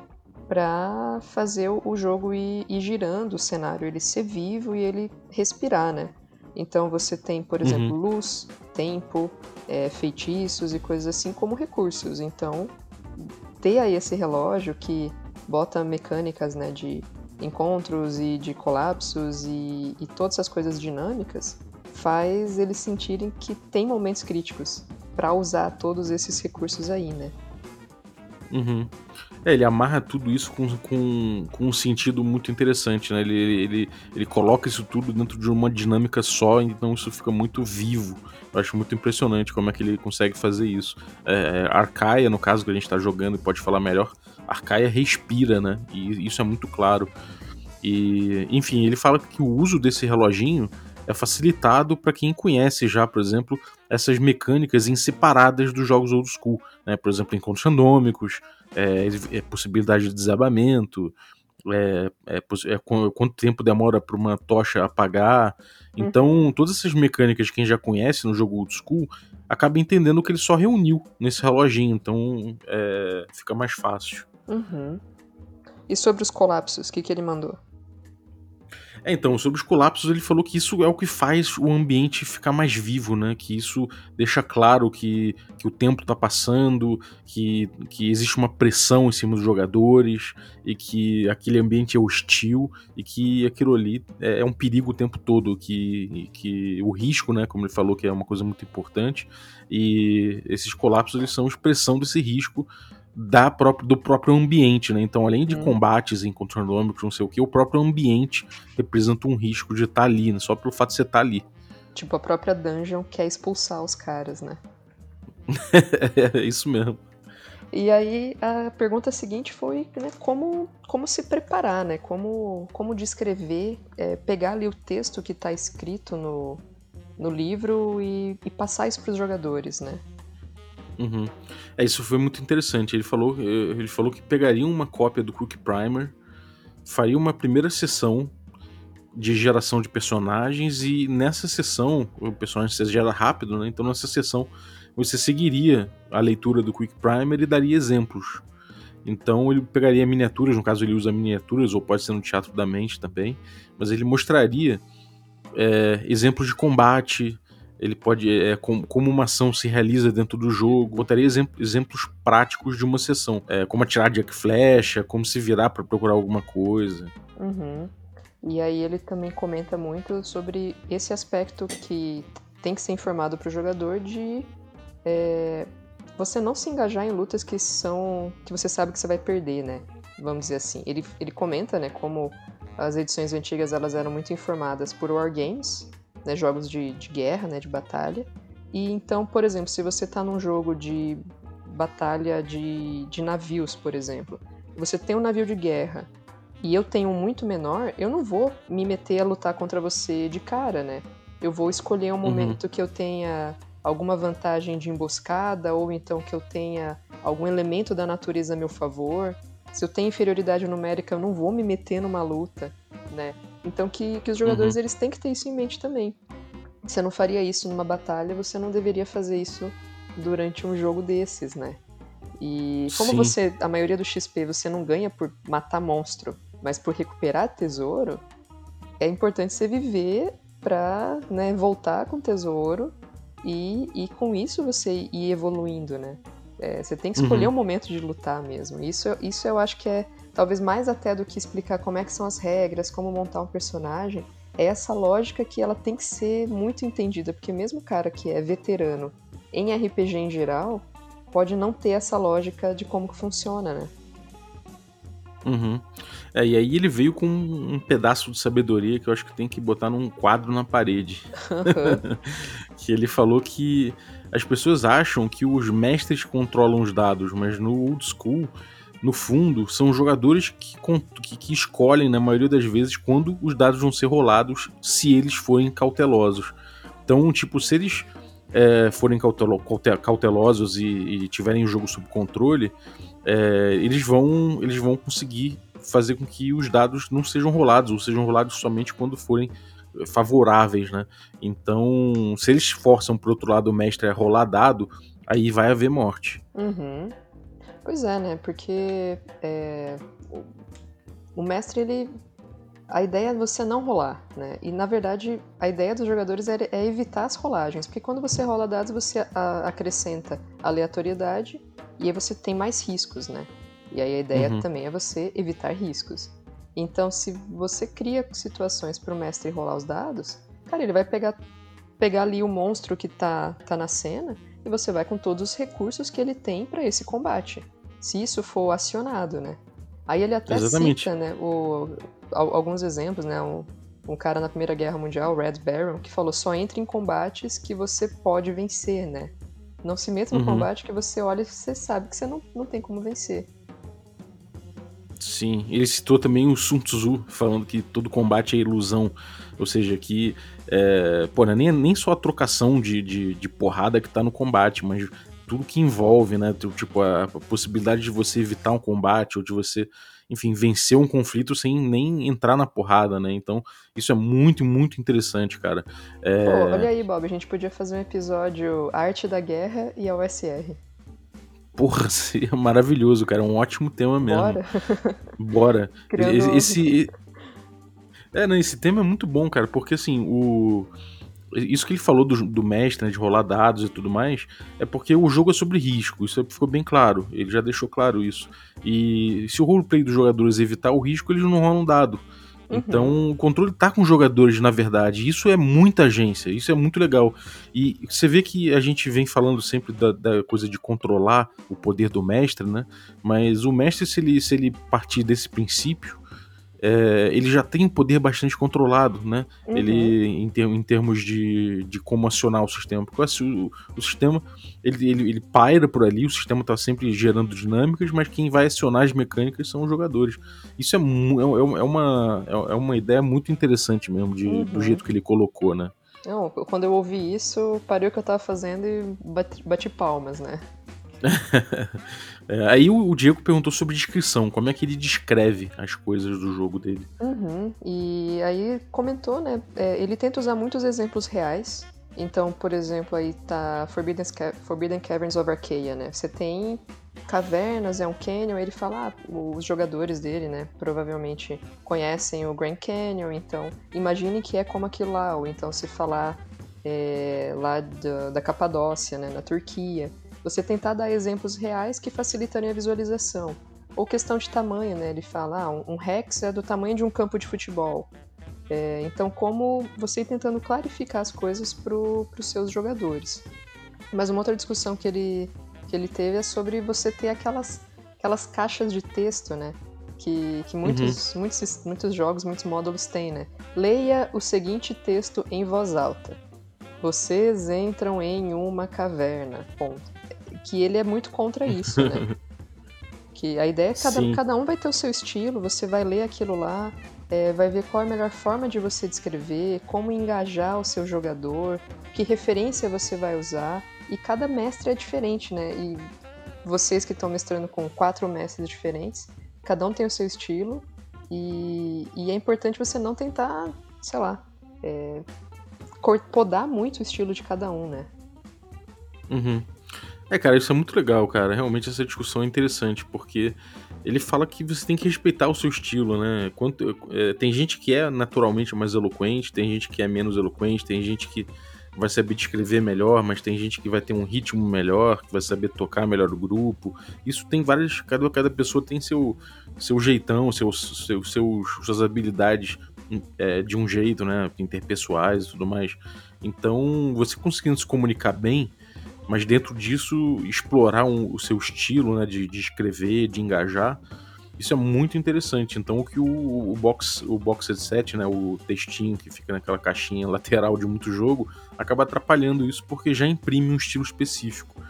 para fazer o jogo ir, ir, girando, o cenário ele ser vivo e ele respirar, né? Então você tem, por exemplo, uhum. luz, tempo, é, feitiços e coisas assim como recursos. Então ter aí esse relógio que bota mecânicas né, de encontros e de colapsos e, e todas essas coisas dinâmicas faz eles sentirem que tem momentos críticos para usar todos esses recursos aí, né? Uhum. É, ele amarra tudo isso com, com, com um sentido muito interessante, né? Ele, ele, ele coloca isso tudo dentro de uma dinâmica só, então isso fica muito vivo. Eu acho muito impressionante como é que ele consegue fazer isso. É, Arcaia, no caso que a gente tá jogando e pode falar melhor, Arcaia respira, né? E isso é muito claro. E, enfim, ele fala que o uso desse reloginho é facilitado para quem conhece já, por exemplo, essas mecânicas inseparadas dos jogos old school, né? Por exemplo, encontros randômicos, é, é possibilidade de desabamento, é, é, é quanto tempo demora para uma tocha apagar. Então, todas essas mecânicas que quem já conhece no jogo old school acaba entendendo que ele só reuniu nesse reloginho, então é, fica mais fácil. Uhum. E sobre os colapsos, o que, que ele mandou? É, então, sobre os colapsos, ele falou que isso é o que faz o ambiente ficar mais vivo, né? Que isso deixa claro que, que o tempo tá passando, que, que existe uma pressão em cima dos jogadores, e que aquele ambiente é hostil, e que aquilo ali é, é um perigo o tempo todo, que, que o risco, né? Como ele falou, que é uma coisa muito importante, e esses colapsos eles são expressão desse risco da própria, do próprio ambiente, né? Então, além de hum. combates em randômicos, não sei o que, o próprio ambiente representa um risco de estar tá ali, né? Só pelo fato de você estar tá ali. Tipo, a própria dungeon quer expulsar os caras, né? *laughs* é isso mesmo. E aí a pergunta seguinte foi né, como, como se preparar, né? Como, como descrever, é, pegar ali o texto que está escrito no, no livro e, e passar isso para os jogadores, né? Uhum. É, isso foi muito interessante. Ele falou, eh, ele falou que pegaria uma cópia do Quick Primer, faria uma primeira sessão de geração de personagens e nessa sessão, o personagem se gera rápido, né? Então nessa sessão você seguiria a leitura do Quick Primer e daria exemplos. Então ele pegaria miniaturas, no caso ele usa miniaturas, ou pode ser no teatro da mente também, mas ele mostraria é, exemplos de combate, ele pode é, com, como uma ação se realiza dentro do jogo. Botaria exemplos práticos de uma sessão, é, como atirar de flecha, como se virar para procurar alguma coisa. Uhum. E aí ele também comenta muito sobre esse aspecto que tem que ser informado para o jogador de é, você não se engajar em lutas que são que você sabe que você vai perder, né? Vamos dizer assim. Ele, ele comenta, né, como as edições antigas elas eram muito informadas por wargames né, jogos de, de guerra, né, de batalha. E então, por exemplo, se você está num jogo de batalha de, de navios, por exemplo, você tem um navio de guerra e eu tenho um muito menor, eu não vou me meter a lutar contra você de cara, né? Eu vou escolher um uhum. momento uhum. que eu tenha alguma vantagem de emboscada ou então que eu tenha algum elemento da natureza a meu favor. Se eu tenho inferioridade numérica, eu não vou me meter numa luta, né? Então que, que os jogadores uhum. eles têm que ter isso em mente também. Você não faria isso numa batalha, você não deveria fazer isso durante um jogo desses, né? E como Sim. você, a maioria do XP você não ganha por matar monstro, mas por recuperar tesouro, é importante você viver pra né, voltar com tesouro e, e com isso você ir evoluindo, né? É, você tem que escolher uhum. um momento de lutar mesmo. Isso, isso eu acho que é talvez mais até do que explicar como é que são as regras, como montar um personagem, é essa lógica que ela tem que ser muito entendida, porque mesmo o cara que é veterano em RPG em geral, pode não ter essa lógica de como que funciona, né? Uhum. É, e aí ele veio com um pedaço de sabedoria que eu acho que tem que botar num quadro na parede. Uhum. *laughs* que ele falou que as pessoas acham que os mestres controlam os dados, mas no old school no fundo, são jogadores que, que, que, escolhem, na maioria das vezes, quando os dados vão ser rolados, se eles forem cautelosos. Então, tipo, se eles é, forem cautelo, cautelosos e, e, tiverem o jogo sob controle, é, eles, vão, eles vão conseguir fazer com que os dados não sejam rolados, ou sejam rolados somente quando forem favoráveis, né? Então, se eles forçam por outro lado o mestre a rolar dado, aí vai haver morte. Uhum. Pois é, né? Porque é, o, mestre, ele. A ideia é você não rolar, né? E na verdade, a ideia dos jogadores é, é evitar as rolagens, porque quando você rola dados, você a, acrescenta aleatoriedade e aí você tem mais riscos, né? E aí a ideia uhum. também é você evitar riscos. Então, se você cria situações para o mestre rolar os dados, cara, ele vai pegar, pegar ali o monstro que tá, tá na cena e você vai com todos os recursos que ele tem para esse combate. Se isso for acionado, né? Aí ele até Exatamente. cita, né, o, alguns exemplos, né? Um, um cara na Primeira Guerra Mundial, Red Baron, que falou só entre em combates que você pode vencer, né? Não se meta no Uhum. combate que você olha e você sabe que você não, não tem como vencer. Sim, ele citou também o Sun Tzu, falando que todo combate é ilusão. Ou seja, que é, pô, não é nem, nem só a trocação de, de, de porrada que tá no combate, mas tudo que envolve, né? Tipo, a, possibilidade de você evitar um combate ou de você, enfim, vencer um conflito sem nem entrar na porrada, né? Então, isso é muito, muito interessante, cara. É, Pô, olha aí, Bob, a gente podia fazer um episódio Arte da Guerra e a USR. Porra, *laughs* seria maravilhoso, cara. É um ótimo tema mesmo. Bora? Bora. *laughs* Criando- Esse. *laughs* É, não, esse tema é muito bom, cara, porque assim, o. Isso que ele falou do, do mestre, né, de rolar dados e tudo mais, é porque o jogo é sobre risco, isso ficou bem claro, ele já deixou claro isso. E se o roleplay dos jogadores evitar o risco, eles não rolam dado. Uhum. Então, o controle tá com os jogadores, na verdade. Isso é muita agência, isso é muito legal. E você vê que a gente vem falando sempre da, da coisa de controlar o poder do mestre, né? Mas o mestre, se ele, se ele partir desse princípio, é, ele já tem um poder bastante controlado, né? Uhum. Ele, em, ter- em termos de, de como acionar o sistema. Porque assim, o, o sistema, ele, ele, ele paira por ali, o sistema tá sempre gerando dinâmicas, mas quem vai acionar as mecânicas são os jogadores. Isso é, mu- é, é uma, é uma ideia muito interessante mesmo, de, Uhum. do jeito que ele colocou, né? Não, quando eu ouvi isso, parei o que eu tava fazendo e bati, bati palmas, né? *laughs* É, aí o, Diego perguntou sobre descrição, como é que ele descreve as coisas do jogo dele. Uhum. E aí comentou, né? é, ele tenta usar muitos exemplos reais. Então, por exemplo, aí tá Forbidden, Ca- Forbidden Caverns of Arcadia, né? Você tem cavernas, é um canyon, ele fala, ah, os jogadores dele, né? Provavelmente conhecem o Grand Canyon, então imagine que é como aquilo lá. Ou então se falar é, lá da, da Capadócia, né? Na Turquia. Você tentar dar exemplos reais que facilitarem a visualização. Ou questão de tamanho, né? Ele fala, ah, um Rex é do tamanho de um campo de futebol. É, então, como você ir tentando clarificar as coisas para os seus jogadores. Mas uma outra discussão que ele, que ele teve é sobre você ter aquelas, aquelas caixas de texto, né? Que, que muitos, muitos, muitos jogos, muitos módulos têm, né? Leia o seguinte texto em voz alta. Vocês entram em uma caverna. Ponto. Que ele é muito contra isso, né? *laughs* Que a ideia é que cada, Sim. cada um vai ter o seu estilo, você vai ler aquilo lá, é, vai ver qual é a melhor forma de você descrever, como engajar o seu jogador, que referência você vai usar. E cada mestre é diferente, né? E vocês que estão mestrando com quatro mestres diferentes, cada um tem o seu estilo. E, e é importante você não tentar, sei lá, é, podar muito o estilo de cada um, né? Uhum. É, cara, isso é muito legal, cara. Realmente essa discussão é interessante, porque ele fala que você tem que respeitar o seu estilo, né? Quanto, é, tem gente que é naturalmente mais eloquente, tem gente que é menos eloquente, tem gente que vai saber descrever melhor, mas tem gente que vai ter um ritmo melhor, que vai saber tocar melhor o grupo. Isso tem várias. Cada, cada pessoa tem seu, seu jeitão, seus, seus, seus, suas habilidades é, de um jeito, né? Interpessoais e tudo mais. Então, você conseguindo se comunicar bem, mas dentro disso explorar um- o seu estilo, né, de, de escrever, de engajar, isso é muito interessante. Então o que o, o box o box set, né, o textinho que fica naquela caixinha *laughs* lateral de muito jogo, acaba atrapalhando isso porque já imprime um estilo específico.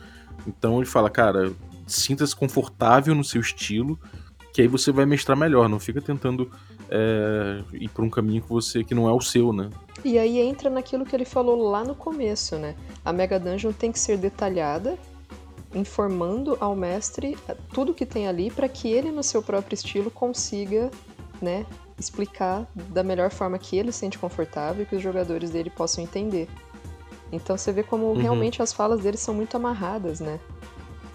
Então ele fala, cara, sinta-se confortável no seu estilo, que aí você vai mestrar melhor. Não fica tentando é, ir por um caminho que você que não é o seu, né? E aí entra naquilo que ele falou lá no começo, né? A Mega Dungeon tem que ser detalhada, informando ao mestre tudo que tem ali para que ele, no seu próprio estilo, consiga, né, explicar da melhor forma que ele se sente confortável e que os jogadores dele possam entender. Então você vê como Uhum. realmente as falas dele são muito amarradas, né?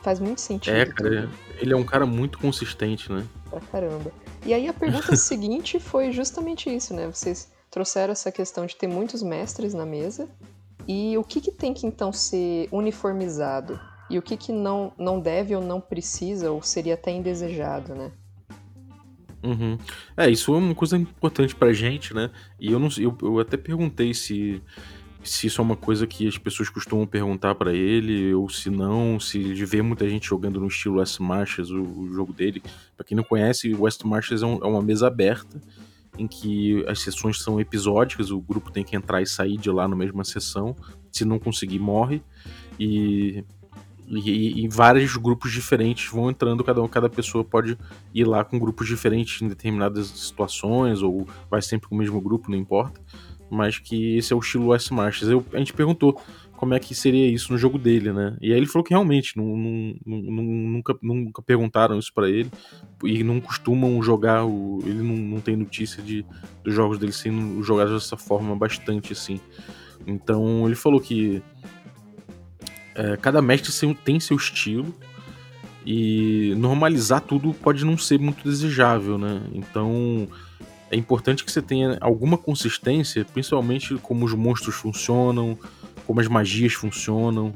Faz muito sentido. É, cara, ele é um cara muito consistente, né? Pra caramba. E aí a pergunta *laughs* seguinte foi justamente isso, né? Vocês trouxeram essa questão de ter muitos mestres na mesa e o que, que tem que então ser uniformizado e o que, que não, não deve ou não precisa ou seria até indesejado, né? Uhum. É, isso é uma coisa importante pra gente, né? E eu não eu, eu até perguntei se se isso é uma coisa que as pessoas costumam perguntar para ele, ou se não, se ele vê muita gente jogando no estilo West Marches, o, o jogo dele. Para quem não conhece, West Marches é, um, é, uma mesa aberta em que as sessões são episódicas, o grupo tem que entrar e sair de lá na mesma sessão, se não conseguir, morre. E e, e, vários grupos diferentes vão entrando, cada, cada pessoa pode ir lá com grupos diferentes em determinadas situações, ou vai sempre com o mesmo grupo, não importa mas que esse é o estilo West Marches. Eu, a gente perguntou como é que seria isso no jogo dele, né? E aí ele falou que realmente não, não, não, nunca, nunca perguntaram isso para ele e não costumam jogar o, ele não, tem notícia de dos jogos dele sendo jogados dessa forma bastante assim. Então ele falou que é, cada mestre tem seu estilo e normalizar tudo pode não ser muito desejável, né? Então é importante que você tenha alguma consistência, principalmente como os monstros funcionam, como as magias funcionam.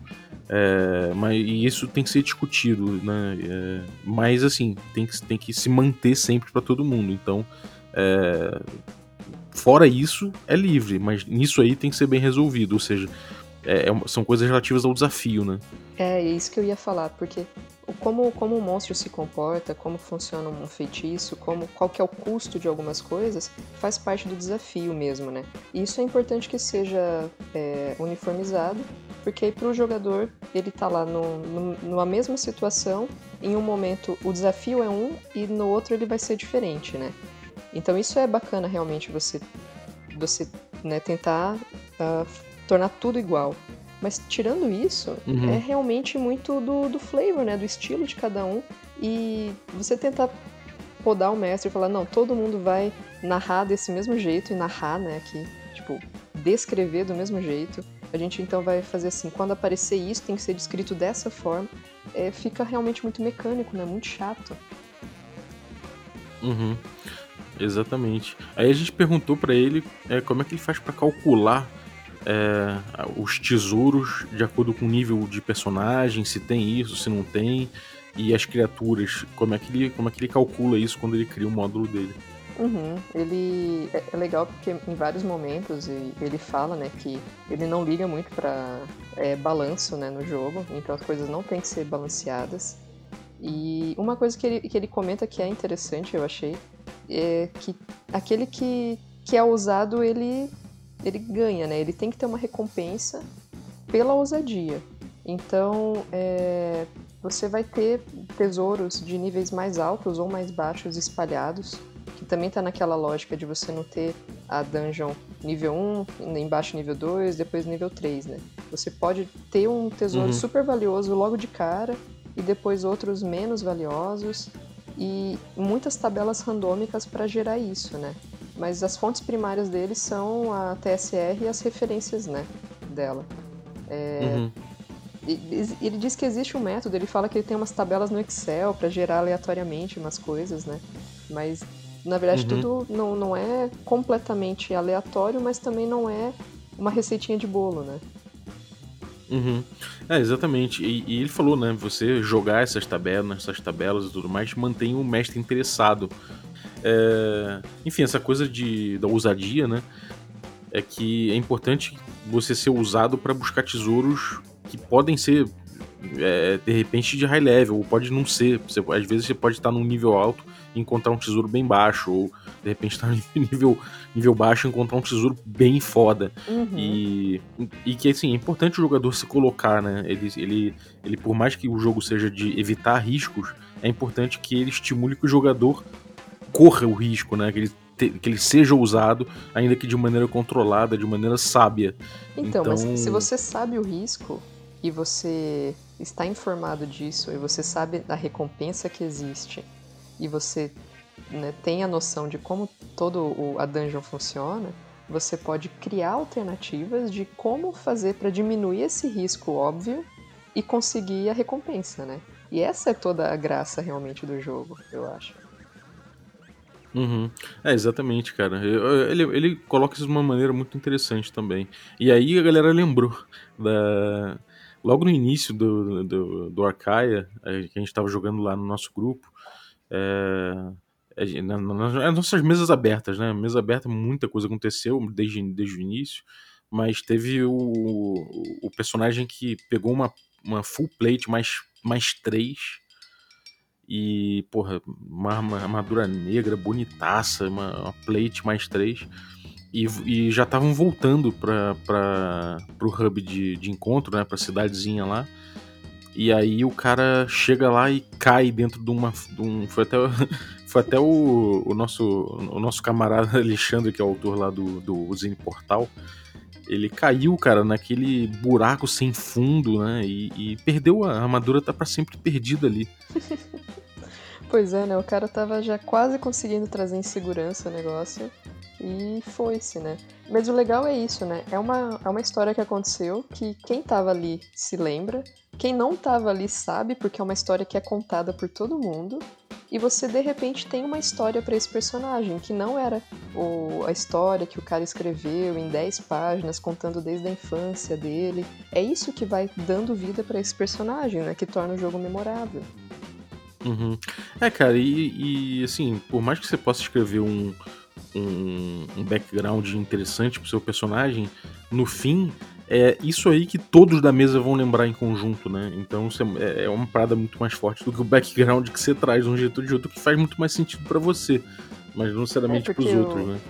É, mas, e isso tem que ser discutido, né? É, mas assim, tem que, tem que se manter sempre para todo mundo. Então, é, fora isso, é livre, mas nisso aí tem que ser bem resolvido. Ou seja, é, é são coisas relativas ao desafio, né? É, é isso que eu ia falar, porque como, como o monstro se comporta, como funciona um feitiço, como qual que é o custo de algumas coisas, faz parte do desafio mesmo, né? E isso é importante que seja é, uniformizado, porque aí para o jogador ele tá lá no, no, numa mesma situação, em um momento o desafio é um e no outro ele vai ser diferente, né? Então isso é bacana realmente você, você né, tentar uh, tornar tudo igual. Mas tirando isso, uhum. é realmente muito do, do flavor, né? Do estilo de cada um. E você tentar podar o mestre e falar, não, todo mundo vai narrar desse mesmo jeito e narrar, né, aqui, tipo, descrever do mesmo jeito. A gente então vai fazer assim, quando aparecer isso, tem que ser descrito dessa forma. É, fica realmente muito mecânico, né? Muito chato. Uhum. Exatamente. Aí a gente perguntou para ele é, como é que ele faz para calcular é, os tesouros de acordo com o nível de personagem, se tem isso, se não tem, e as criaturas, como é que ele, como é que ele calcula isso quando ele cria o módulo dele. Uhum. Ele é, é legal porque em vários momentos ele fala, né, que ele não liga muito para é, balanço, né, no jogo, então as coisas não têm que ser balanceadas. E uma coisa que ele, que ele comenta que é interessante, eu achei, é que aquele que, que é usado, ele ele ganha, né? Ele tem que ter uma recompensa pela ousadia. Então, é, você vai ter tesouros de níveis mais altos ou mais baixos espalhados, que também está naquela lógica de você não ter a dungeon nível 1, embaixo nível 2, depois nível 3, né? Você pode ter um tesouro uhum. super valioso logo de cara e depois outros menos valiosos e muitas tabelas randômicas para gerar isso, né? Mas as fontes primárias dele são a TSR e as referências né, dela. É, uhum. Ele diz que existe um método, ele fala que ele tem umas tabelas no Excel para gerar aleatoriamente umas coisas, né? Mas na verdade uhum. tudo não, não é completamente aleatório, mas também não é uma receitinha de bolo, né? Uhum. É, exatamente. E, e, ele falou, né? Você jogar essas tabelas, essas tabelas e tudo mais, mantém o mestre interessado é, enfim, essa coisa de, da ousadia, né? É que é importante você ser usado para buscar tesouros que podem ser, é, de repente, de high level, ou pode não ser. Você, às vezes você pode estar num nível alto e encontrar um tesouro bem baixo, ou de repente *laughs* estar no nível, nível baixo e encontrar um tesouro bem foda. Uhum. E, e que, assim, é importante o jogador se colocar, né? Ele, ele, ele, por mais que o jogo seja de evitar riscos, é importante que ele estimule que o jogador corra o risco, né? Que ele, te, que ele seja usado, ainda que de maneira controlada, de maneira sábia. Então, então, mas se você sabe o risco e você está informado disso e você sabe da recompensa que existe e você né, tem a noção de como todo o, a dungeon funciona, você pode criar alternativas de como fazer para diminuir esse risco óbvio e conseguir a recompensa, né? E essa é toda a graça realmente do jogo, eu acho. Uhum. É, exatamente, cara. Ele, ele coloca isso de uma maneira muito interessante também. E aí a galera lembrou da. Logo no início do, do, do Arcaia, é, que a gente estava jogando lá no nosso grupo, é, nas nossas mesas abertas, né? Mesa aberta, muita coisa aconteceu desde, desde o início, mas teve o, o personagem que pegou uma, uma full plate mais, mais 3 e, porra, uma, armadura negra bonitaça, uma, uma plate mais 3 e, e já estavam voltando para o hub de, de encontro, né, pra cidadezinha lá. E aí o cara chega lá e cai dentro de uma. De um, foi até, *laughs* foi até o, o, nosso, o nosso camarada *laughs* Alexandre, que é o autor lá do, do Zine Portal. Ele caiu, cara, naquele buraco sem fundo, né? E, e perdeu a armadura, tá para sempre perdida ali. *laughs* pois é, né? O cara tava já quase conseguindo trazer em segurança o negócio e foi-se, né? Mas o legal é isso, né? É uma, é uma história que aconteceu que quem tava ali se lembra, quem não tava ali sabe, porque é uma história que é contada por todo mundo, e você de repente tem uma história para esse personagem, que não era o, a história que o cara escreveu em 10 páginas, contando desde a infância dele. É isso que vai dando vida para esse personagem, né? Que torna o jogo memorável. Uhum. É, cara, e, e assim, por mais que você possa escrever um, um, um background interessante pro seu personagem, no fim, é isso aí que todos da mesa vão lembrar em conjunto, né? Então é, é uma parada muito mais forte do que o background que você traz de um jeito ou de outro, que faz muito mais sentido para você, mas não necessariamente é pros outros, né?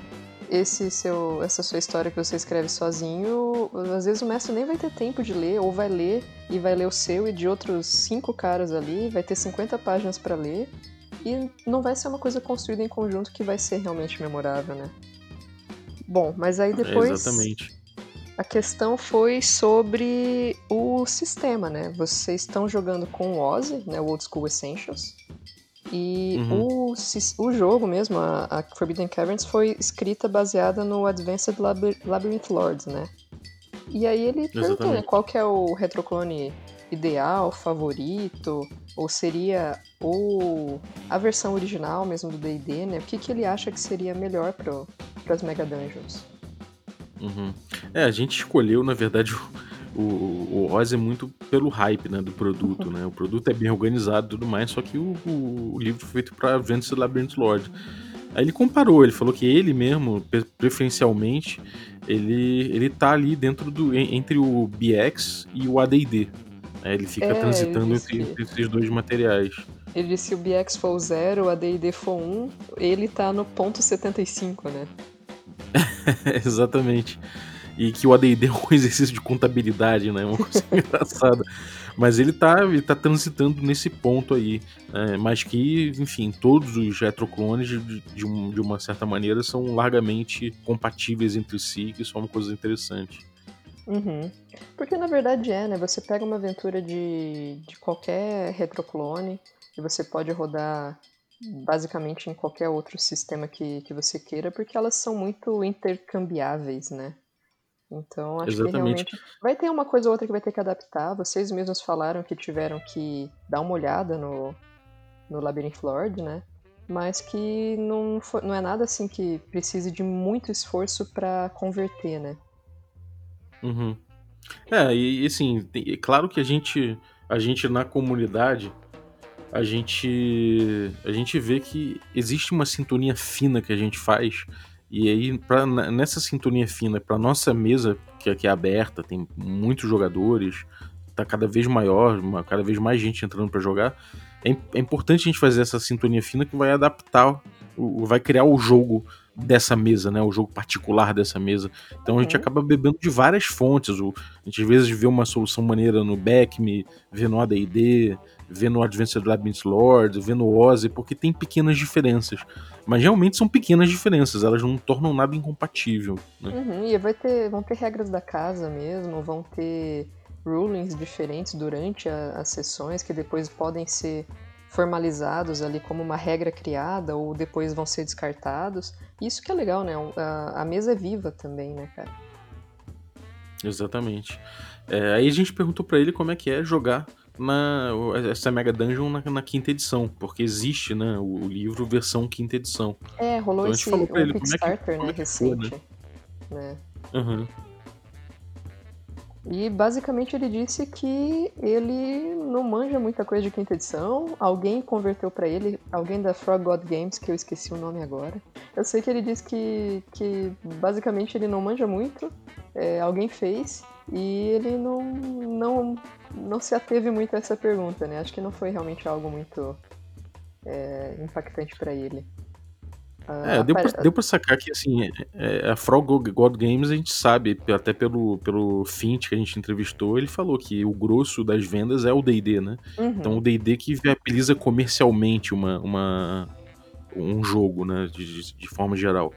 Esse seu, essa sua história que você escreve sozinho, às vezes o mestre nem vai ter tempo de ler, ou vai ler e vai ler o seu e de outros cinco caras ali, vai ter 50 páginas para ler, e não vai ser uma coisa construída em conjunto que vai ser realmente memorável, né? Bom, mas aí depois. exatamente. A questão foi sobre o sistema, né? Vocês estão jogando com o Ozzy, né? O Old School Essentials. E uhum. o, o jogo mesmo, a, a, Forbidden Caverns, foi escrita baseada no Advanced Labyrinth Lords, né? E aí ele perguntou, né, qual que é o retroclone ideal, favorito, ou seria o a versão original mesmo do D&D, né? O que, que ele acha que seria melhor para as Mega Dungeons? Uhum. É, a gente escolheu, na verdade, o, o, o Oz é muito pelo hype né, do produto, né? O produto é bem organizado e tudo mais, só que o, o, o livro foi feito para Advanced Labyrinth Lord. Aí ele comparou, ele falou que ele mesmo, preferencialmente, ele, ele tá ali dentro do entre o BX e o AD&D, ele fica é, transitando entre, entre, esses dois materiais. Ele disse se o BX for o 0, o AD&D for 1, um, ele tá no ponto 75, né? *laughs* *laughs* Exatamente. E que o AD&D é um *laughs* exercício de contabilidade, né? Uma coisa *laughs* engraçada. Mas ele tá, ele tá transitando nesse ponto aí. Né? Mas que, enfim, todos os retroclones, de, de, um, de uma certa maneira, são largamente compatíveis entre si, que é uma coisa interessante. Uhum. Porque na verdade é, né? Você pega uma aventura de, de qualquer retroclone e você pode rodar basicamente em qualquer outro sistema que, que você queira, porque elas são muito intercambiáveis, né? Então acho Exatamente. que realmente vai ter uma coisa ou outra que vai ter que adaptar. Vocês mesmos falaram que tiveram que dar uma olhada no, no Labyrinth Lord, né? Mas que não, não é nada assim que precise de muito esforço para converter, né? Uhum. É, e assim, é claro que a gente, a gente na comunidade, a gente, a gente vê que existe uma sintonia fina que a gente faz, e aí pra, nessa sintonia fina, para nossa mesa, que aqui é aberta, tem muitos jogadores, tá cada vez maior, uma, cada vez mais gente entrando para jogar, é, é importante a gente fazer essa sintonia fina que vai adaptar, o, vai criar o jogo dessa mesa, né? O jogo particular dessa mesa. Então uhum. a gente uhum. acaba bebendo de várias fontes. O, a gente às vezes vê uma solução maneira no Backme, vê no AD&D, vê no Advanced Labyrinth Lord, vê no Ozzy, porque tem pequenas diferenças. Mas realmente são pequenas diferenças, elas não tornam nada incompatível. Né? Uhum, e vai ter, vão ter regras da casa mesmo, vão ter rulings diferentes durante a, as sessões que depois podem ser formalizados ali como uma regra criada ou depois vão ser descartados. Isso que é legal, né? A, a mesa é viva também, né, cara? Exatamente. É, aí a gente perguntou para ele como é que é jogar na essa Mega Dungeon na, na, quinta edição, porque existe, né, o, o, livro versão quinta edição. É, rolou então, esse falou pra um ele, Kickstarter, como é que, né, como é recente, foi, né? né? Uhum. E basicamente ele disse que ele não manja muita coisa de quinta edição. Alguém converteu para ele, alguém da Frog God Games, que eu esqueci o nome agora. Eu sei que ele disse que, que basicamente ele não manja muito. É, alguém fez e ele não, não, não se ateve muito a essa pergunta, né? Acho que não foi realmente algo muito é, impactante para ele. É, deu pra, deu pra sacar que, assim, é, é, a Frog God Games a gente sabe, até pelo, pelo Fint que a gente entrevistou, ele falou que o grosso das vendas é o D&D, né? Uhum. Então o D&D que viabiliza comercialmente uma, uma, um jogo, né, de, de forma geral.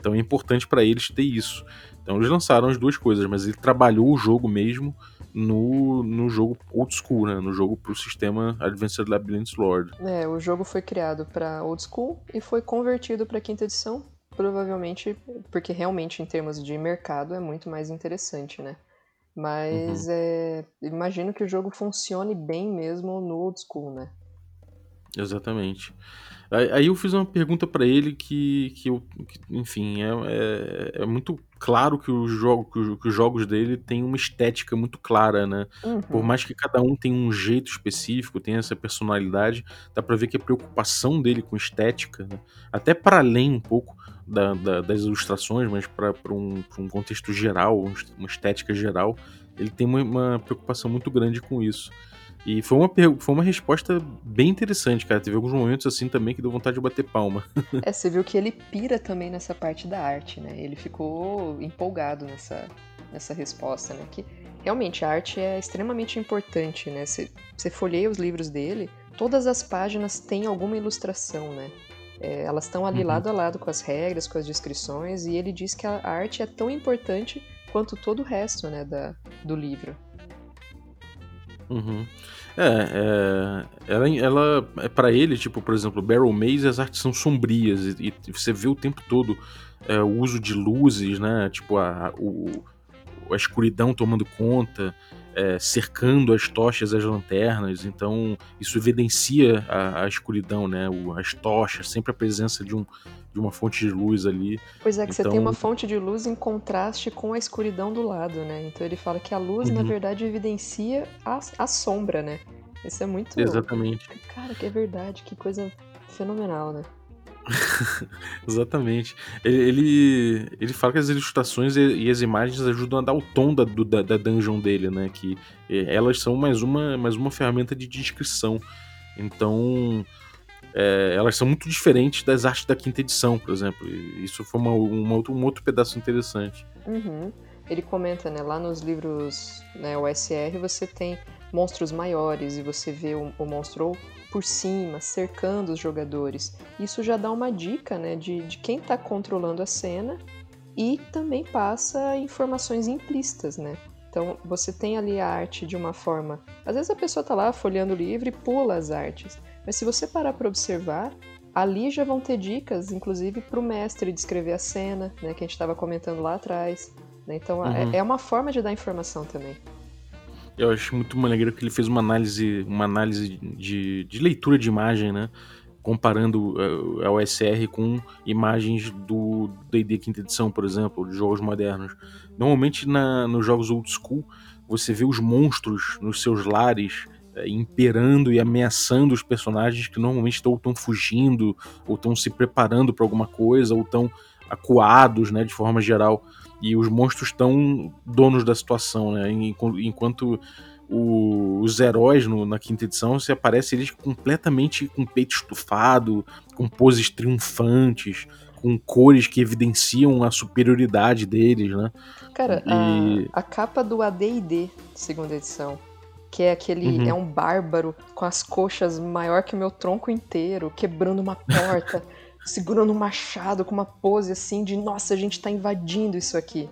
Então é importante para eles ter isso. Então eles lançaram as duas coisas, mas ele trabalhou o jogo mesmo no, no jogo old school, né? No jogo pro sistema Advanced Labyrinth Lord. É, o jogo foi criado para old school e foi convertido para quinta edição, provavelmente porque realmente em termos de mercado é muito mais interessante, né? Mas uhum. é, imagino que o jogo funcione bem mesmo no old school, né? Exatamente. Aí eu fiz uma pergunta para ele que, que, eu, que enfim, é, é, é, muito claro que, o jogo, que, que, os jogos dele têm uma estética muito clara, né? Uhum. Por mais que cada um tenha um jeito específico, tenha essa personalidade, dá pra ver que a preocupação dele com estética, né? até para além um pouco da, da, das ilustrações, mas para um, um contexto geral, uma estética geral, ele tem uma, uma preocupação muito grande com isso. E foi uma, foi uma resposta bem interessante, cara. Teve alguns momentos assim também que deu vontade de bater palma. *laughs* é, você viu que ele pira também nessa parte da arte, né? Ele ficou empolgado nessa, nessa resposta, né? Que realmente a arte é extremamente importante, né? Você, você folheia os livros dele, todas as páginas têm alguma ilustração, né? É, elas estão ali uhum. lado a lado com as regras, com as descrições, e ele diz que a arte é tão importante quanto todo o resto, né, da, do livro. Uhum. É, é, ela, ela é para ele, tipo, por exemplo, Barrel Maze, as artes são sombrias e, e você vê o tempo todo é, o uso de luzes, né? Tipo, a, o, a escuridão tomando conta, é, cercando as tochas, as lanternas. Então, isso evidencia a, a escuridão, né? O, as tochas, sempre a presença de um, de uma fonte de luz ali. Pois é, que então... você tem uma fonte de luz em contraste com a escuridão do lado, né? Então ele fala que a luz, uhum. na verdade, evidencia a, a sombra, né? Isso é muito. Exatamente. Cara, que é verdade, que coisa fenomenal, né? *laughs* Exatamente. Ele, ele, ele, fala que as ilustrações e, as imagens ajudam a dar o tom da, da, da dungeon dele, né? Que elas são mais uma, mais uma ferramenta de descrição. Então, é, elas são muito diferentes das artes da quinta edição, por exemplo. E isso foi uma, uma um outro pedaço interessante. Uhum. Ele comenta, né, lá nos livros né, OSR você tem monstros maiores e você vê o, o monstro por cima, cercando os jogadores. Isso já dá uma dica né, de, de quem está controlando a cena e também passa informações implícitas, né? Então você tem ali a arte de uma forma. Às vezes a pessoa está lá folheando o livro e pula as artes. Mas se você parar para observar, ali já vão ter dicas, inclusive para o mestre descrever a cena, né, que a gente estava comentando lá atrás. Né? Então uhum. é, é uma forma de dar informação também. Eu acho muito maneiro que ele fez uma análise, uma análise de, de leitura de imagem, né? Comparando a OSR com imagens do D&D quinta edição, por exemplo, de jogos modernos. Normalmente na, nos jogos old school você vê os monstros nos seus lares é, imperando e ameaçando os personagens que normalmente estão fugindo, ou estão se preparando para alguma coisa, ou estão acuados, né, de forma geral. E os monstros estão donos da situação, né? Enquanto o, os heróis no, na quinta edição se aparecem eles completamente com peito estufado, com poses triunfantes, com cores que evidenciam a superioridade deles, né? Cara, e... a, a capa do AD&D, segunda edição, que é aquele. Uhum. É um bárbaro com as coxas maior que o meu tronco inteiro, quebrando uma porta, *laughs* segurando um machado com uma pose assim de nossa, a gente tá invadindo isso aqui.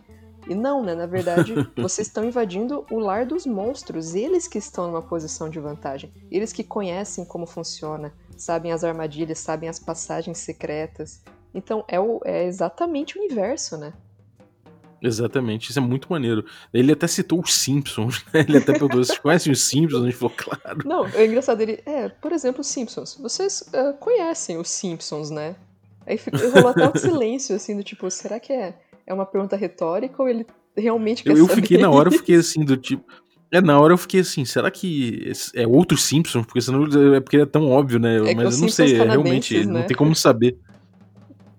E não, né? Na verdade, *laughs* vocês estão invadindo o lar dos monstros. Eles que estão numa posição de vantagem. Eles que conhecem como funciona, sabem as armadilhas, sabem as passagens secretas. Então é, o, é exatamente o inverso, né? Exatamente, isso é muito maneiro. Ele até citou os Simpsons, né? Ele até perguntou: vocês conhecem os Simpsons? A gente falou, claro. Não, é engraçado. Ele, é, por exemplo, os Simpsons. Vocês uh, conhecem os Simpsons, né? Aí ficou, rolou até um silêncio, assim, do tipo, será que é, é uma pergunta retórica ou ele realmente eu, quer eu saber fiquei na hora, eu fiquei assim, do tipo. É, na hora eu fiquei assim, será que é outro Simpsons? Porque senão é porque é tão óbvio, né? É Mas eu não sei, é realmente, canadenses, não né? tem como saber.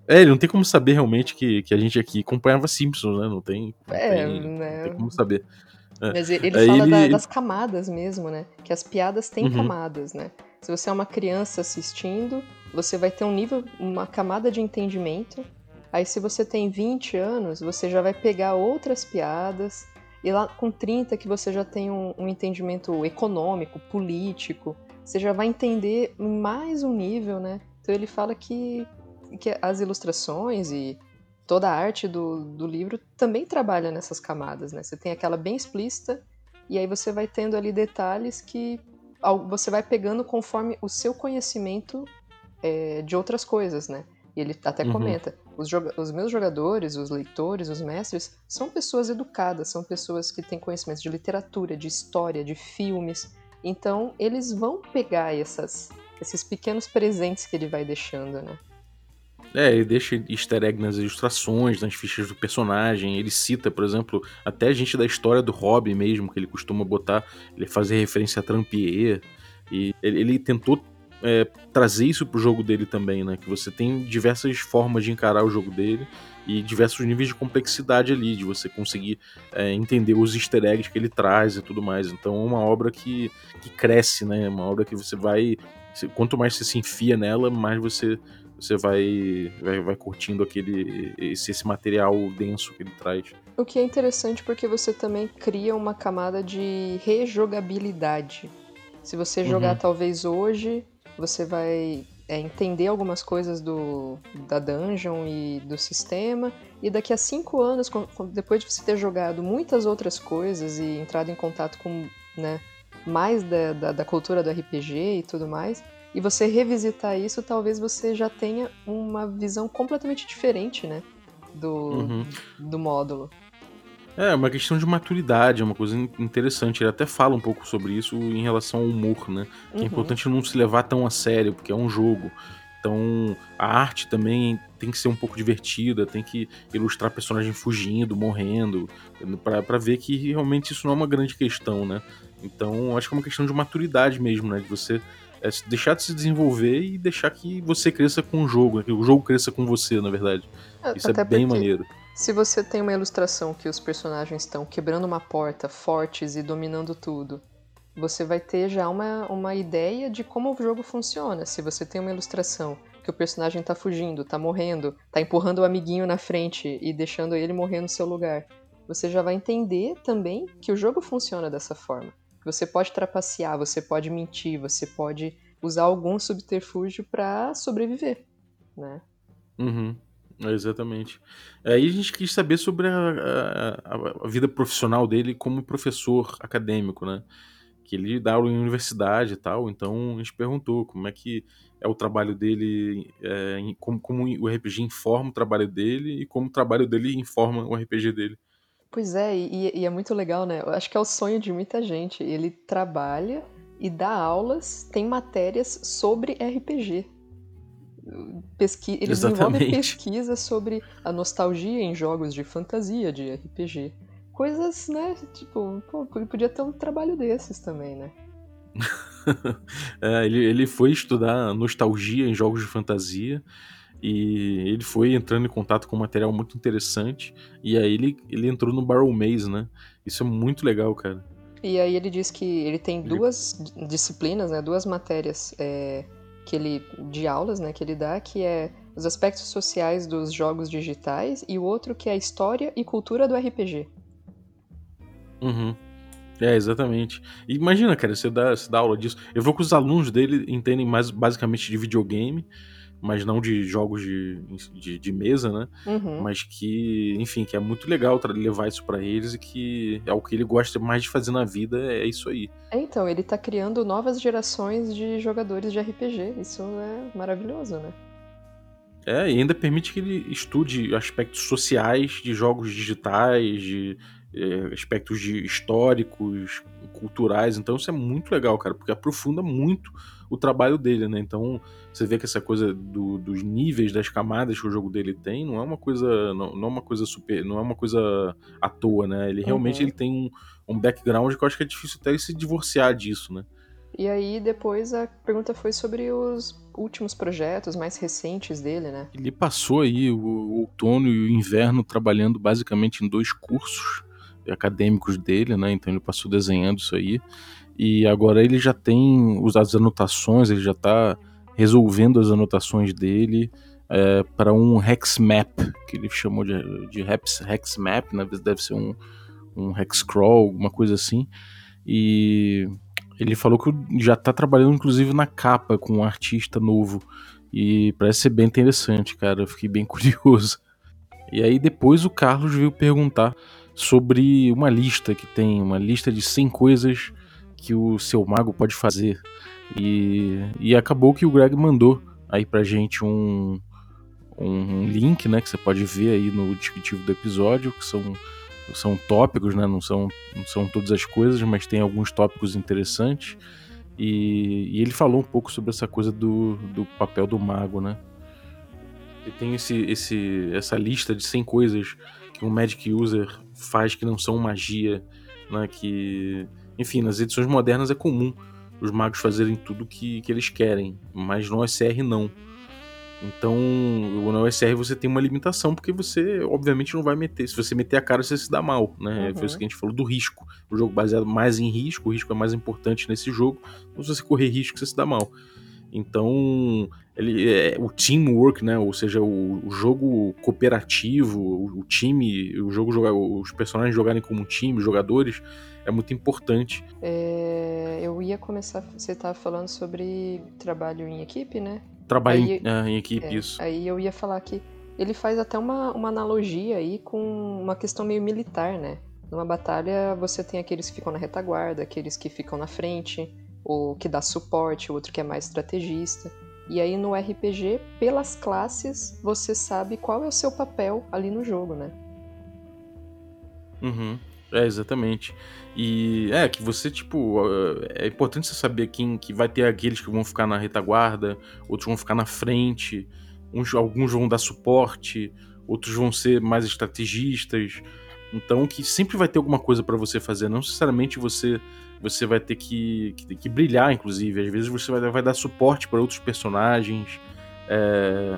É, não tem como saber realmente que, que a gente aqui acompanhava Simpsons, né? Não tem, não É, tem, não né? tem como saber. Mas ele ele fala da- ele- das camadas mesmo, né? Que as piadas têm Uhum. camadas, né? Se você é uma criança assistindo, você vai ter um nível, uma camada de entendimento. Aí se você tem 20 anos, você já vai pegar outras piadas. E lá com 30 que você já tem um, um entendimento econômico, político, você já vai entender mais um nível, né? Então ele fala que, que as ilustrações e toda a arte do, do livro também trabalha nessas camadas, né? Você tem aquela bem explícita e aí você vai tendo ali detalhes que você vai pegando conforme o seu conhecimento é, de outras coisas, né? E ele até Uhum. comenta, os, os meus jogadores, os leitores, os mestres, são pessoas educadas, são pessoas que têm conhecimento de literatura, de história, de filmes. Então, eles vão pegar essas, esses pequenos presentes que ele vai deixando, né? É, ele deixa easter egg nas ilustrações, nas fichas do personagem. Ele cita, por exemplo, até gente da história do Hobby mesmo, que ele costuma botar, ele fazer referência a Trampier. E ele, ele tentou é, trazer isso pro jogo dele também, né? Que você tem diversas formas de encarar o jogo dele e diversos níveis de complexidade ali, de você conseguir é, entender os easter eggs que ele traz e tudo mais. Então é uma obra que, que cresce, né? Uma obra que você vai. Quanto mais você se enfia nela, mais você você vai, vai, vai curtindo aquele esse, esse material denso que ele traz. O que é interessante porque você também cria uma camada de rejogabilidade. Se você jogar Uhum. talvez hoje, você vai é, entender algumas coisas do, da dungeon e do sistema, e daqui a cinco anos, depois de você ter jogado muitas outras coisas e entrado em contato com né, mais da, da, da cultura do RPG e tudo mais, e você revisitar isso, talvez você já tenha uma visão completamente diferente, né? Do, Uhum. do módulo. É, uma questão de maturidade, é uma coisa in- interessante. Ele até fala um pouco sobre isso em relação ao humor, né? Que é Uhum. importante não se levar tão a sério, porque é um jogo. Então, a arte também tem que ser um pouco divertida, tem que ilustrar personagem fugindo, morrendo, pra ver que realmente isso não é uma grande questão, né? Então, acho que é uma questão de maturidade mesmo, né? De você é, deixar de se desenvolver e deixar que você cresça com o jogo, né? que o jogo cresça com você, na verdade. Isso Até é bem maneiro. Se você tem uma ilustração que os personagens estão quebrando uma porta, fortes e dominando tudo, você vai ter já uma, uma ideia de como o jogo funciona. Se você tem uma ilustração que o personagem tá fugindo, tá morrendo, tá empurrando o amiguinho na frente e deixando ele morrer no seu lugar, você já vai entender também que o jogo funciona dessa forma. Você pode trapacear, você pode mentir, você pode usar algum subterfúgio pra sobreviver, né? Uhum, é, exatamente. Aí a gente quis saber sobre a, a- a vida profissional dele como professor acadêmico, né? Que ele dá aula em universidade e tal, então a gente perguntou como é que é o trabalho dele, é, como, como o RPG informa o trabalho dele e como o trabalho dele informa o RPG dele. Pois é, e, e é muito legal, né? Eu acho que é o sonho de muita gente. Ele trabalha e dá aulas, tem matérias sobre RPG. Pesqui... Ele desenvolve pesquisa sobre a nostalgia em jogos de fantasia de RPG. Coisas, né? Tipo, pô, podia ter um trabalho desses também, né? *laughs* É, ele, ele foi estudar nostalgia em jogos de fantasia e ele foi entrando em contato com um material muito interessante e aí ele, ele entrou no Barrel Maze, né? Isso é muito legal, cara. E aí ele diz que ele tem Ele- duas d- disciplinas, né, duas matérias é, que ele de aulas, né, que ele dá, que é os aspectos sociais dos jogos digitais e o outro que é a história e cultura do RPG. Uhum. É, exatamente. Imagina, cara, você dá, você dá aula disso. Eu vou que os alunos dele entendem mais basicamente de videogame, mas não de jogos de, de, de mesa, né? Uhum. Mas que, enfim, que é muito legal levar isso pra eles e que é o que ele gosta mais de fazer na vida, é isso aí. É, então, ele tá criando novas gerações de jogadores de RPG. Isso é maravilhoso, né? É, e ainda permite que ele estude aspectos sociais de jogos digitais, de, é, aspectos de históricos, culturais. Então isso é muito legal, cara, porque aprofunda muito o trabalho dele, né? Então você vê que essa coisa do, dos níveis, das camadas que o jogo dele tem, não é uma coisa, não, não é uma coisa super, não é uma coisa à toa, né? Ele realmente uhum. ele tem um, um background que eu acho que é difícil até ele se divorciar disso, né? E aí depois a pergunta foi sobre os últimos projetos mais recentes dele, né? Ele passou aí o outono e o inverno trabalhando basicamente em dois cursos acadêmicos dele, né? Então ele passou desenhando isso aí. E agora ele já tem as anotações, ele já está resolvendo as anotações dele é, para um hex map, que ele chamou de, de hex, hex map, né? deve ser um, um hex crawl, alguma coisa assim. E ele falou que já está trabalhando inclusive na capa com um artista novo. E parece ser bem interessante, cara. Eu fiquei bem *laughs* curioso. E aí depois o Carlos veio perguntar sobre uma lista que tem, uma lista de 100 coisas que o seu mago pode fazer. E, e acabou que o Greg mandou aí pra gente um, um link, né, que você pode ver aí no descritivo do episódio, que são, são tópicos, né, não são, não são todas as coisas, mas tem alguns tópicos interessantes. E, e ele falou um pouco sobre essa coisa do, do papel do mago, né. Ele tem esse, esse, essa lista de 100 coisas que um Magic User faz que não são magia, né? Que, enfim, nas edições modernas é comum os magos fazerem tudo que, que eles querem, mas no OSR não. Então, no OSR você tem uma limitação, porque você, obviamente, não vai meter. Se você meter a cara, você se dá mal, né? Uhum. Foi isso que a gente falou do risco. O jogo baseado mais em risco, o risco é mais importante nesse jogo. Então, se você correr risco, você se dá mal. Então, ele é o teamwork, né? Ou seja, o, o jogo cooperativo, o, o, time, o jogo jogar, os personagens jogarem como um time, os jogadores, é muito importante. É, eu ia começar, você estava falando sobre trabalho em equipe, né? Trabalho aí, em, é, em, equipe, é, isso. Aí eu ia falar que ele faz até uma, uma analogia aí com uma questão meio militar, né? Numa batalha você tem aqueles que ficam na retaguarda, aqueles que ficam na frente, o que dá suporte, o outro que é mais estrategista. E aí no RPG, pelas classes, você sabe qual é o seu papel ali no jogo, né? Uhum. É, exatamente. E é que você, tipo, é importante você saber quem que vai ter aqueles que vão ficar na retaguarda, outros vão ficar na frente, uns, alguns vão dar suporte, outros vão ser mais estrategistas. Então que sempre vai ter alguma coisa para você fazer, não necessariamente você você vai ter que, que, que, brilhar, inclusive. Às vezes você vai, vai dar suporte para outros personagens. É...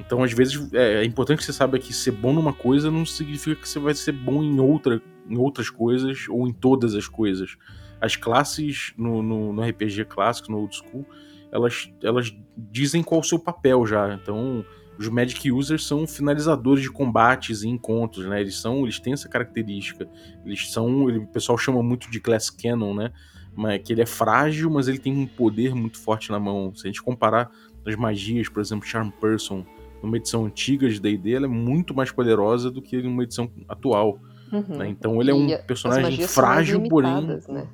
Então, às vezes, é, é, importante que você saiba que ser bom numa coisa não significa que você vai ser bom em, outra, em outras coisas ou em todas as coisas. As classes no, no, no RPG clássico, no old school, elas, elas dizem qual o seu papel já. Então, os Magic Users são finalizadores de combates e encontros, né? Eles são, eles têm essa característica. Eles são, ele, o pessoal chama muito de Class Cannon, né? Mas que ele é frágil, mas ele tem um poder muito forte na mão. Se a gente comparar as magias, por exemplo, Charm Person, numa edição antiga de D&D, ela é muito mais poderosa do que numa edição atual. Uhum. Né? Então ele é um personagem frágil, porém. Né?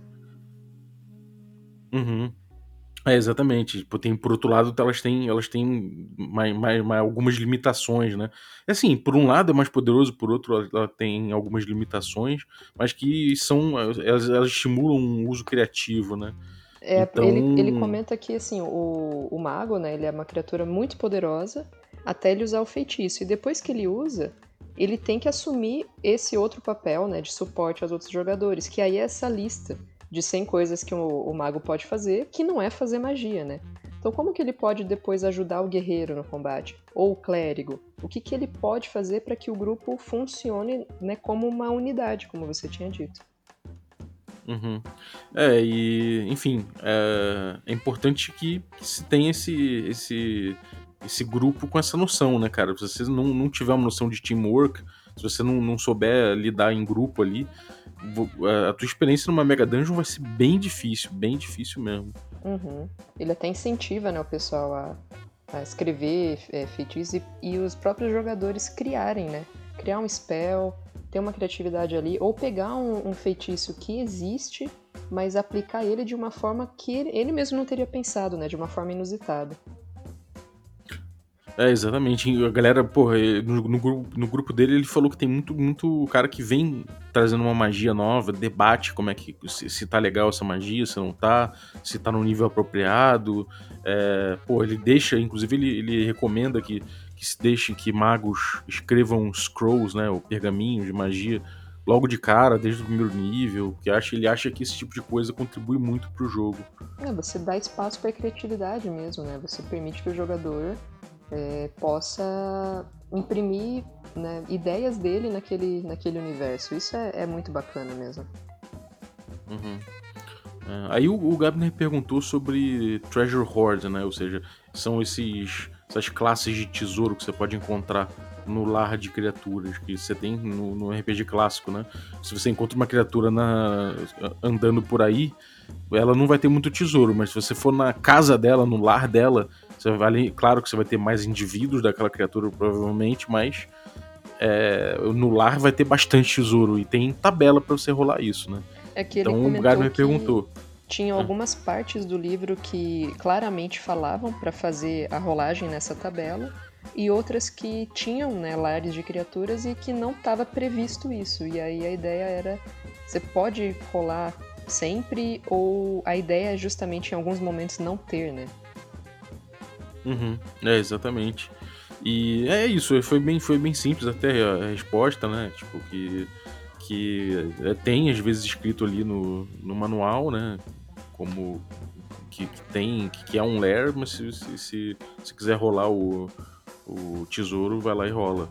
Uhum. É, exatamente. Tipo, tem, por outro lado, elas têm, elas têm mais, mais, mais, algumas limitações, né? É assim, por um lado é mais poderoso, por outro ela tem algumas limitações, mas que são. Elas, elas estimulam um uso criativo, né? É, então... ele, ele comenta que assim, o, o mago, né, ele é uma criatura muito poderosa até ele usar o feitiço. E depois que ele usa, ele tem que assumir esse outro papel, né, de suporte aos outros jogadores, que aí é essa lista de 100 coisas que o, o mago pode fazer, que não é fazer magia, né? Então, como que ele pode depois ajudar o guerreiro no combate? Ou o clérigo? O que, que ele pode fazer para que o grupo funcione né, como uma unidade, como você tinha dito? Uhum. É, e, enfim, é, é importante que, que, se tenha esse, esse, esse grupo com essa noção, né, cara? Se você não, não tiver uma noção de teamwork, se você não, não souber lidar em grupo ali, a tua experiência numa Mega Dungeon vai ser bem difícil, bem difícil mesmo. Uhum. Ele até incentiva né, o pessoal a, a escrever é, feitiços e, e, os próprios jogadores criarem, né? Criar um spell, ter uma criatividade ali, ou pegar um, um feitiço que existe, mas aplicar ele de uma forma que ele, ele mesmo não teria pensado, né? De uma forma inusitada. É, exatamente. A galera, porra, no, no, grupo, no grupo dele ele falou que tem muito, muito cara que vem trazendo uma magia nova, debate como é que. Se, se tá legal essa magia, se não tá, se tá no nível apropriado. É, pô, ele deixa, inclusive ele, ele recomenda que, que se deixe que magos escrevam scrolls, né? Ou pergaminhos de magia logo de cara, desde o primeiro nível, que acha, ele acha que esse tipo de coisa contribui muito pro jogo. É, você dá espaço para criatividade mesmo, né? Você permite que o jogador é, possa imprimir né, ideias dele naquele, naquele universo. Isso é, é muito bacana mesmo. Uhum. É, aí o, o Gabner perguntou sobre Treasure Hoard, né? Ou seja, são esses, essas classes de tesouro que você pode encontrar no lar de criaturas que você tem no, no, RPG clássico, né? Se você encontra uma criatura na, andando por aí, ela não vai ter muito tesouro, mas se você for na casa dela, no lar dela, você vai, claro que você vai ter mais indivíduos daquela criatura, provavelmente, mas é, no lar vai ter bastante tesouro e tem tabela para você rolar isso, né? É que então o Gary me perguntou. Tinha algumas partes do livro que claramente falavam para fazer a rolagem nessa tabela e outras que tinham né, lares de criaturas e que não estava previsto isso. E aí a ideia era: você pode rolar sempre, ou a ideia é justamente em alguns momentos não ter, né? Uhum, é, exatamente. E é isso, foi bem, foi bem simples até a resposta, né? Tipo, que, que é, tem às vezes escrito ali no, no manual, né? Como que, que tem, que, que é um layer, mas se, se, se, se quiser rolar o, o tesouro vai lá e rola.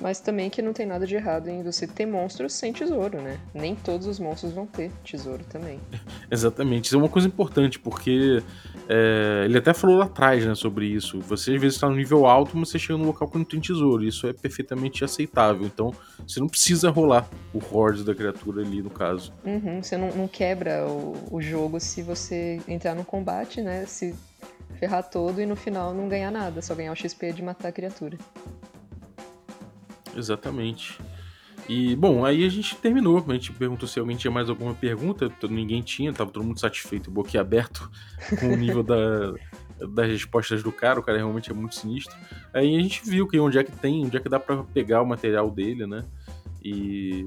Mas também que não tem nada de errado em você ter monstros sem tesouro, né? Nem todos os monstros vão ter tesouro também. *laughs* Exatamente, isso é uma coisa importante, porque é, ele até falou lá atrás, né, sobre isso. Você às vezes está no nível alto, mas você chega num local que não tem tesouro. Isso é perfeitamente aceitável. Então, você não precisa rolar o horde da criatura ali, no caso. Uhum, você não, não quebra o, o jogo se você entrar no combate, né? Se ferrar todo e no final não ganhar nada, só ganhar o XP de matar a criatura. Exatamente. E, bom, aí a gente terminou. A gente perguntou se alguém tinha mais alguma pergunta. Ninguém tinha, tava todo mundo satisfeito, boquiaberto *laughs* com o nível da, das respostas do cara. O cara realmente é muito sinistro. Aí a gente viu que onde é que tem, onde é que dá para pegar o material dele, né? E.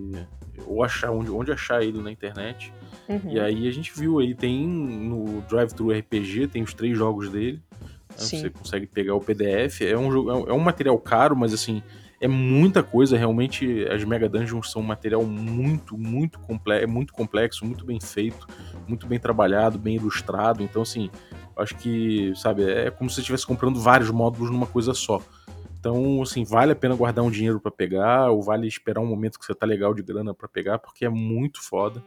Ou achar, onde, onde achar ele na internet. Uhum. E aí a gente viu aí, tem no Drive Thru RPG, tem os três jogos dele. Né? Você consegue pegar o PDF. É um, jogo, é um material caro, mas assim, é muita coisa. Realmente, as Mega Dungeons são um material muito, muito complexo, é muito complexo, muito bem feito, muito bem trabalhado, bem ilustrado. Então, assim, acho que, sabe, é como se você estivesse comprando vários módulos numa coisa só. Então, assim, vale a pena guardar um dinheiro para pegar, ou vale esperar um momento que você tá legal de grana para pegar, porque é muito foda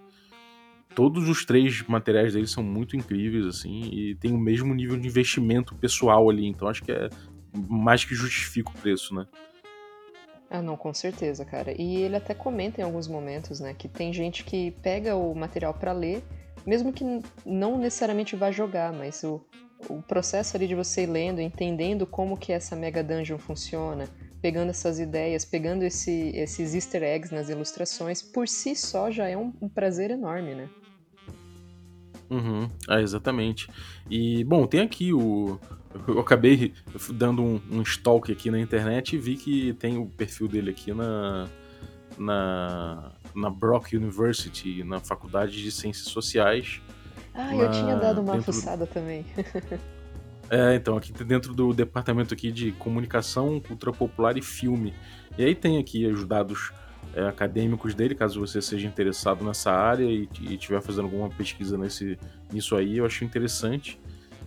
todos os três materiais dele são muito incríveis, assim, e tem o mesmo nível de investimento pessoal ali, então acho que é mais que justifica o preço, né? Ah, não, com certeza, cara. E ele até comenta em alguns momentos, né, que tem gente que pega o material para ler, mesmo que não necessariamente vá jogar, mas o, o processo ali de você ir lendo, entendendo como que essa Mega Dungeon funciona, pegando essas ideias, pegando esse, esses easter eggs nas ilustrações, por si só já é um, um prazer enorme, né? Uhum, é, exatamente. E, bom, tem aqui o. Eu acabei dando um, um stalk aqui na internet e vi que tem o perfil dele aqui na, na, na Brock University, na Faculdade de Ciências Sociais. Ah, na, eu tinha dado uma fuçada também. *laughs* é, então, aqui dentro do departamento aqui de comunicação, cultura popular e filme. E aí tem aqui os dados é, acadêmicos dele, caso você seja interessado nessa área e, estiver fazendo alguma pesquisa nesse, nisso aí, eu acho interessante.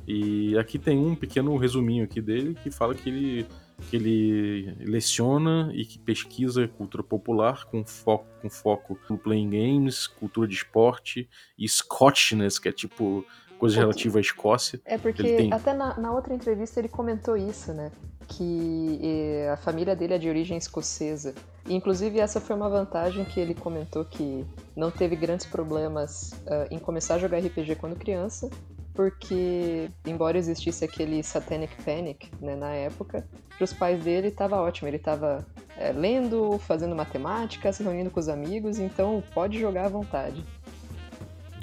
E aqui tem um pequeno resuminho aqui dele que fala que ele, que ele leciona e que pesquisa cultura popular com foco, com foco no playing games, cultura de esporte e Scotchness, que é tipo coisa relativa à Escócia. É porque tem... até na, na outra entrevista ele comentou isso, né? que a família dele é de origem escocesa. E, inclusive, essa foi uma vantagem que ele comentou que não teve grandes problemas uh, em começar a jogar RPG quando criança, porque, embora existisse aquele Satanic Panic né, na época, para os pais dele estava ótimo. Ele estava é, lendo, fazendo matemática, se reunindo com os amigos, então pode jogar à vontade.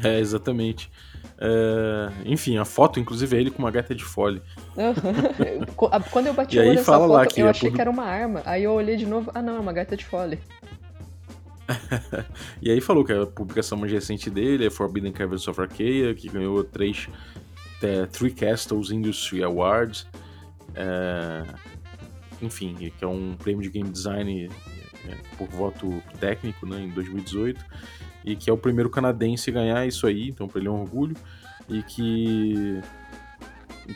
É, exatamente. É, enfim, a foto, inclusive, é ele com uma gata de fole. *laughs* Quando eu bati o olho nessa foto, eu achei que era uma arma. Aí eu olhei de novo, ah não, é uma gata de fole. *laughs* e aí falou que a publicação mais recente dele é Forbidden Caverns of Arcadia, que ganhou três é, Three Castles Industry Awards. É, enfim, que é um prêmio de game design é, por voto técnico né, em 2018 e que é o primeiro canadense a ganhar isso aí, então para ele é um orgulho e que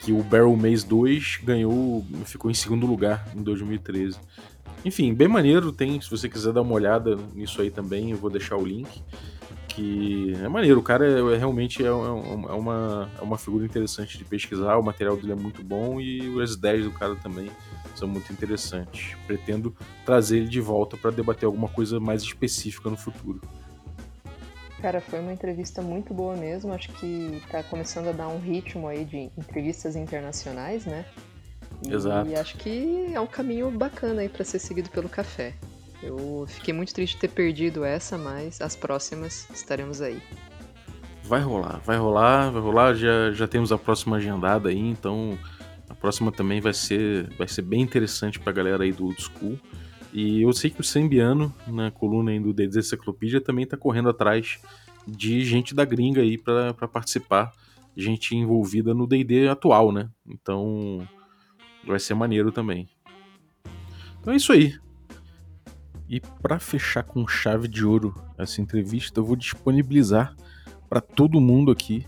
que o Barrel Maze 2 ganhou, ficou em segundo lugar em 2013. Enfim, bem maneiro, tem, se você quiser dar uma olhada nisso aí também, eu vou deixar o link. Que é maneiro, o cara é, é realmente é, é, é, uma, é uma figura interessante de pesquisar, o material dele é muito bom e as ideias do cara também são muito interessantes. Pretendo trazer ele de volta para debater alguma coisa mais específica no futuro. Cara, foi uma entrevista muito boa mesmo. Acho que tá começando a dar um ritmo aí de entrevistas internacionais, né? E Exato. E acho que é um caminho bacana aí para ser seguido pelo café. Eu fiquei muito triste de ter perdido essa, mas as próximas estaremos aí. Vai rolar, vai rolar, vai rolar. Já, já temos a próxima agendada aí, então a próxima também vai ser, vai ser bem interessante pra galera aí do Old School. E eu sei que o Sembiano, na coluna aí do DD Enciclopédia, também tá correndo atrás de gente da gringa aí para participar, gente envolvida no D&D atual, né? Então vai ser maneiro também. Então é isso aí. E para fechar com chave de ouro essa entrevista, eu vou disponibilizar para todo mundo aqui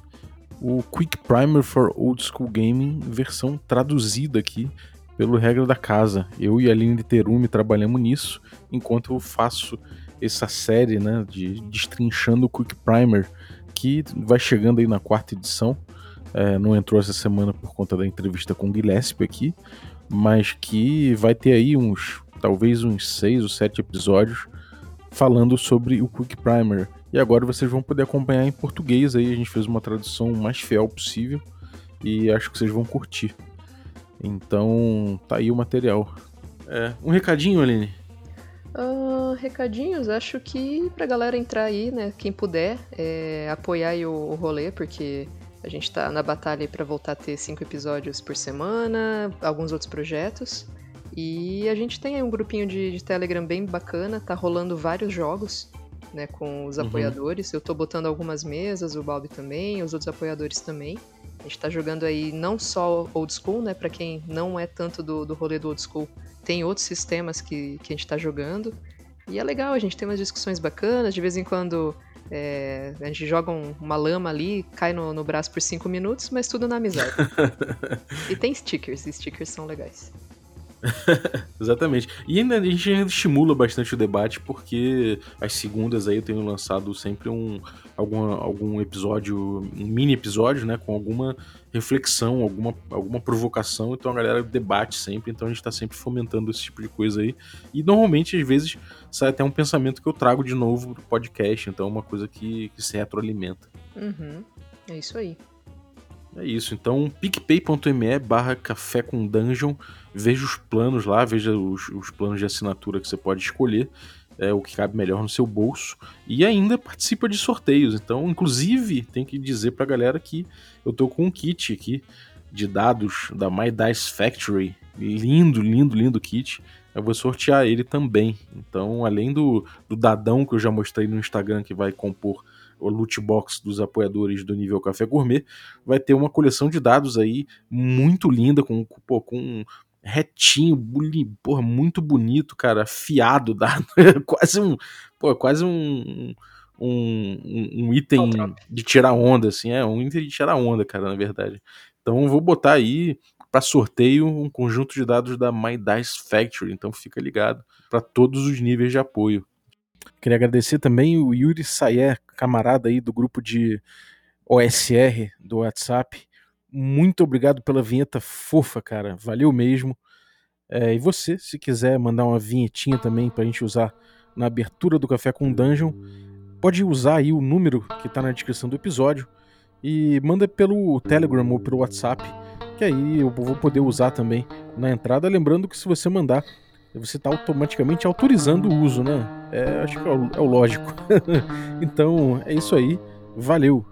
o Quick Primer for Old School Gaming, versão traduzida aqui pelo regra da casa. Eu e a Aline Terumi trabalhamos nisso, enquanto eu faço essa série né, de destrinchando o Quick Primer, que vai chegando aí na quarta edição. É, não entrou essa semana por conta da entrevista com o Gillespie aqui, mas que vai ter aí uns, talvez uns seis ou sete episódios falando sobre o Quick Primer. E agora vocês vão poder acompanhar em português aí, a gente fez uma tradução mais fiel possível e acho que vocês vão curtir. Então, tá aí o material. É, um recadinho, Aline? Uh, recadinhos, acho que pra galera entrar aí, né, quem puder, é, apoiar aí o, o rolê, porque a gente tá na batalha para voltar a ter cinco episódios por semana, alguns outros projetos. E a gente tem aí um grupinho de, de Telegram bem bacana, tá rolando vários jogos, né, com os uhum. apoiadores. Eu tô botando algumas mesas, o Balbi também, os outros apoiadores também. A gente tá jogando aí não só old school, né? Pra quem não é tanto do, do rolê do old school, tem outros sistemas que, que a gente tá jogando. E é legal, a gente tem umas discussões bacanas, de vez em quando é, a gente joga um, uma lama ali, cai no, no braço por cinco minutos, mas tudo na amizade. *laughs* e tem stickers, e stickers são legais. *laughs* Exatamente. E ainda a gente estimula bastante o debate, porque as segundas aí eu tenho lançado sempre um algum, algum episódio, um mini episódio, né? Com alguma reflexão, alguma, alguma provocação. Então a galera debate sempre, então a gente tá sempre fomentando esse tipo de coisa aí. E normalmente, às vezes, sai até um pensamento que eu trago de novo pro podcast. Então é uma coisa que, que se retroalimenta. Uhum. É isso aí. É isso, então picpay.me barra café com dungeon, veja os planos lá, veja os, os, planos de assinatura que você pode escolher, é o que cabe melhor no seu bolso, e ainda participa de sorteios, então inclusive tem que dizer pra galera que eu tô com um kit aqui de dados da My Dice Factory, lindo, lindo, lindo kit, eu vou sortear ele também, então além do, do dadão que eu já mostrei no Instagram que vai compor o loot box dos apoiadores do nível Café Gourmet, vai ter uma coleção de dados aí muito linda, com, pô, com retinho, buli, porra, muito bonito, cara, afiado *laughs* dado, quase um, pô, quase um, um, um item de tirar onda, assim, é um item de tirar onda, cara, na verdade. Então vou botar aí para sorteio um conjunto de dados da My Dice Factory, então fica ligado para todos os níveis de apoio. Queria agradecer também o Yuri Sayer, camarada aí do grupo de OSR do WhatsApp. Muito obrigado pela vinheta fofa, cara. Valeu mesmo. É, e você, se quiser mandar uma vinhetinha também pra gente usar na abertura do Café com Dungeon, pode usar aí o número que tá na descrição do episódio e manda pelo Telegram ou pelo WhatsApp, que aí eu vou poder usar também na entrada. Lembrando que se você mandar você está automaticamente autorizando o uso, né? É, acho que é o, é o lógico. *laughs* então, é isso aí. Valeu!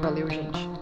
Valeu, gente.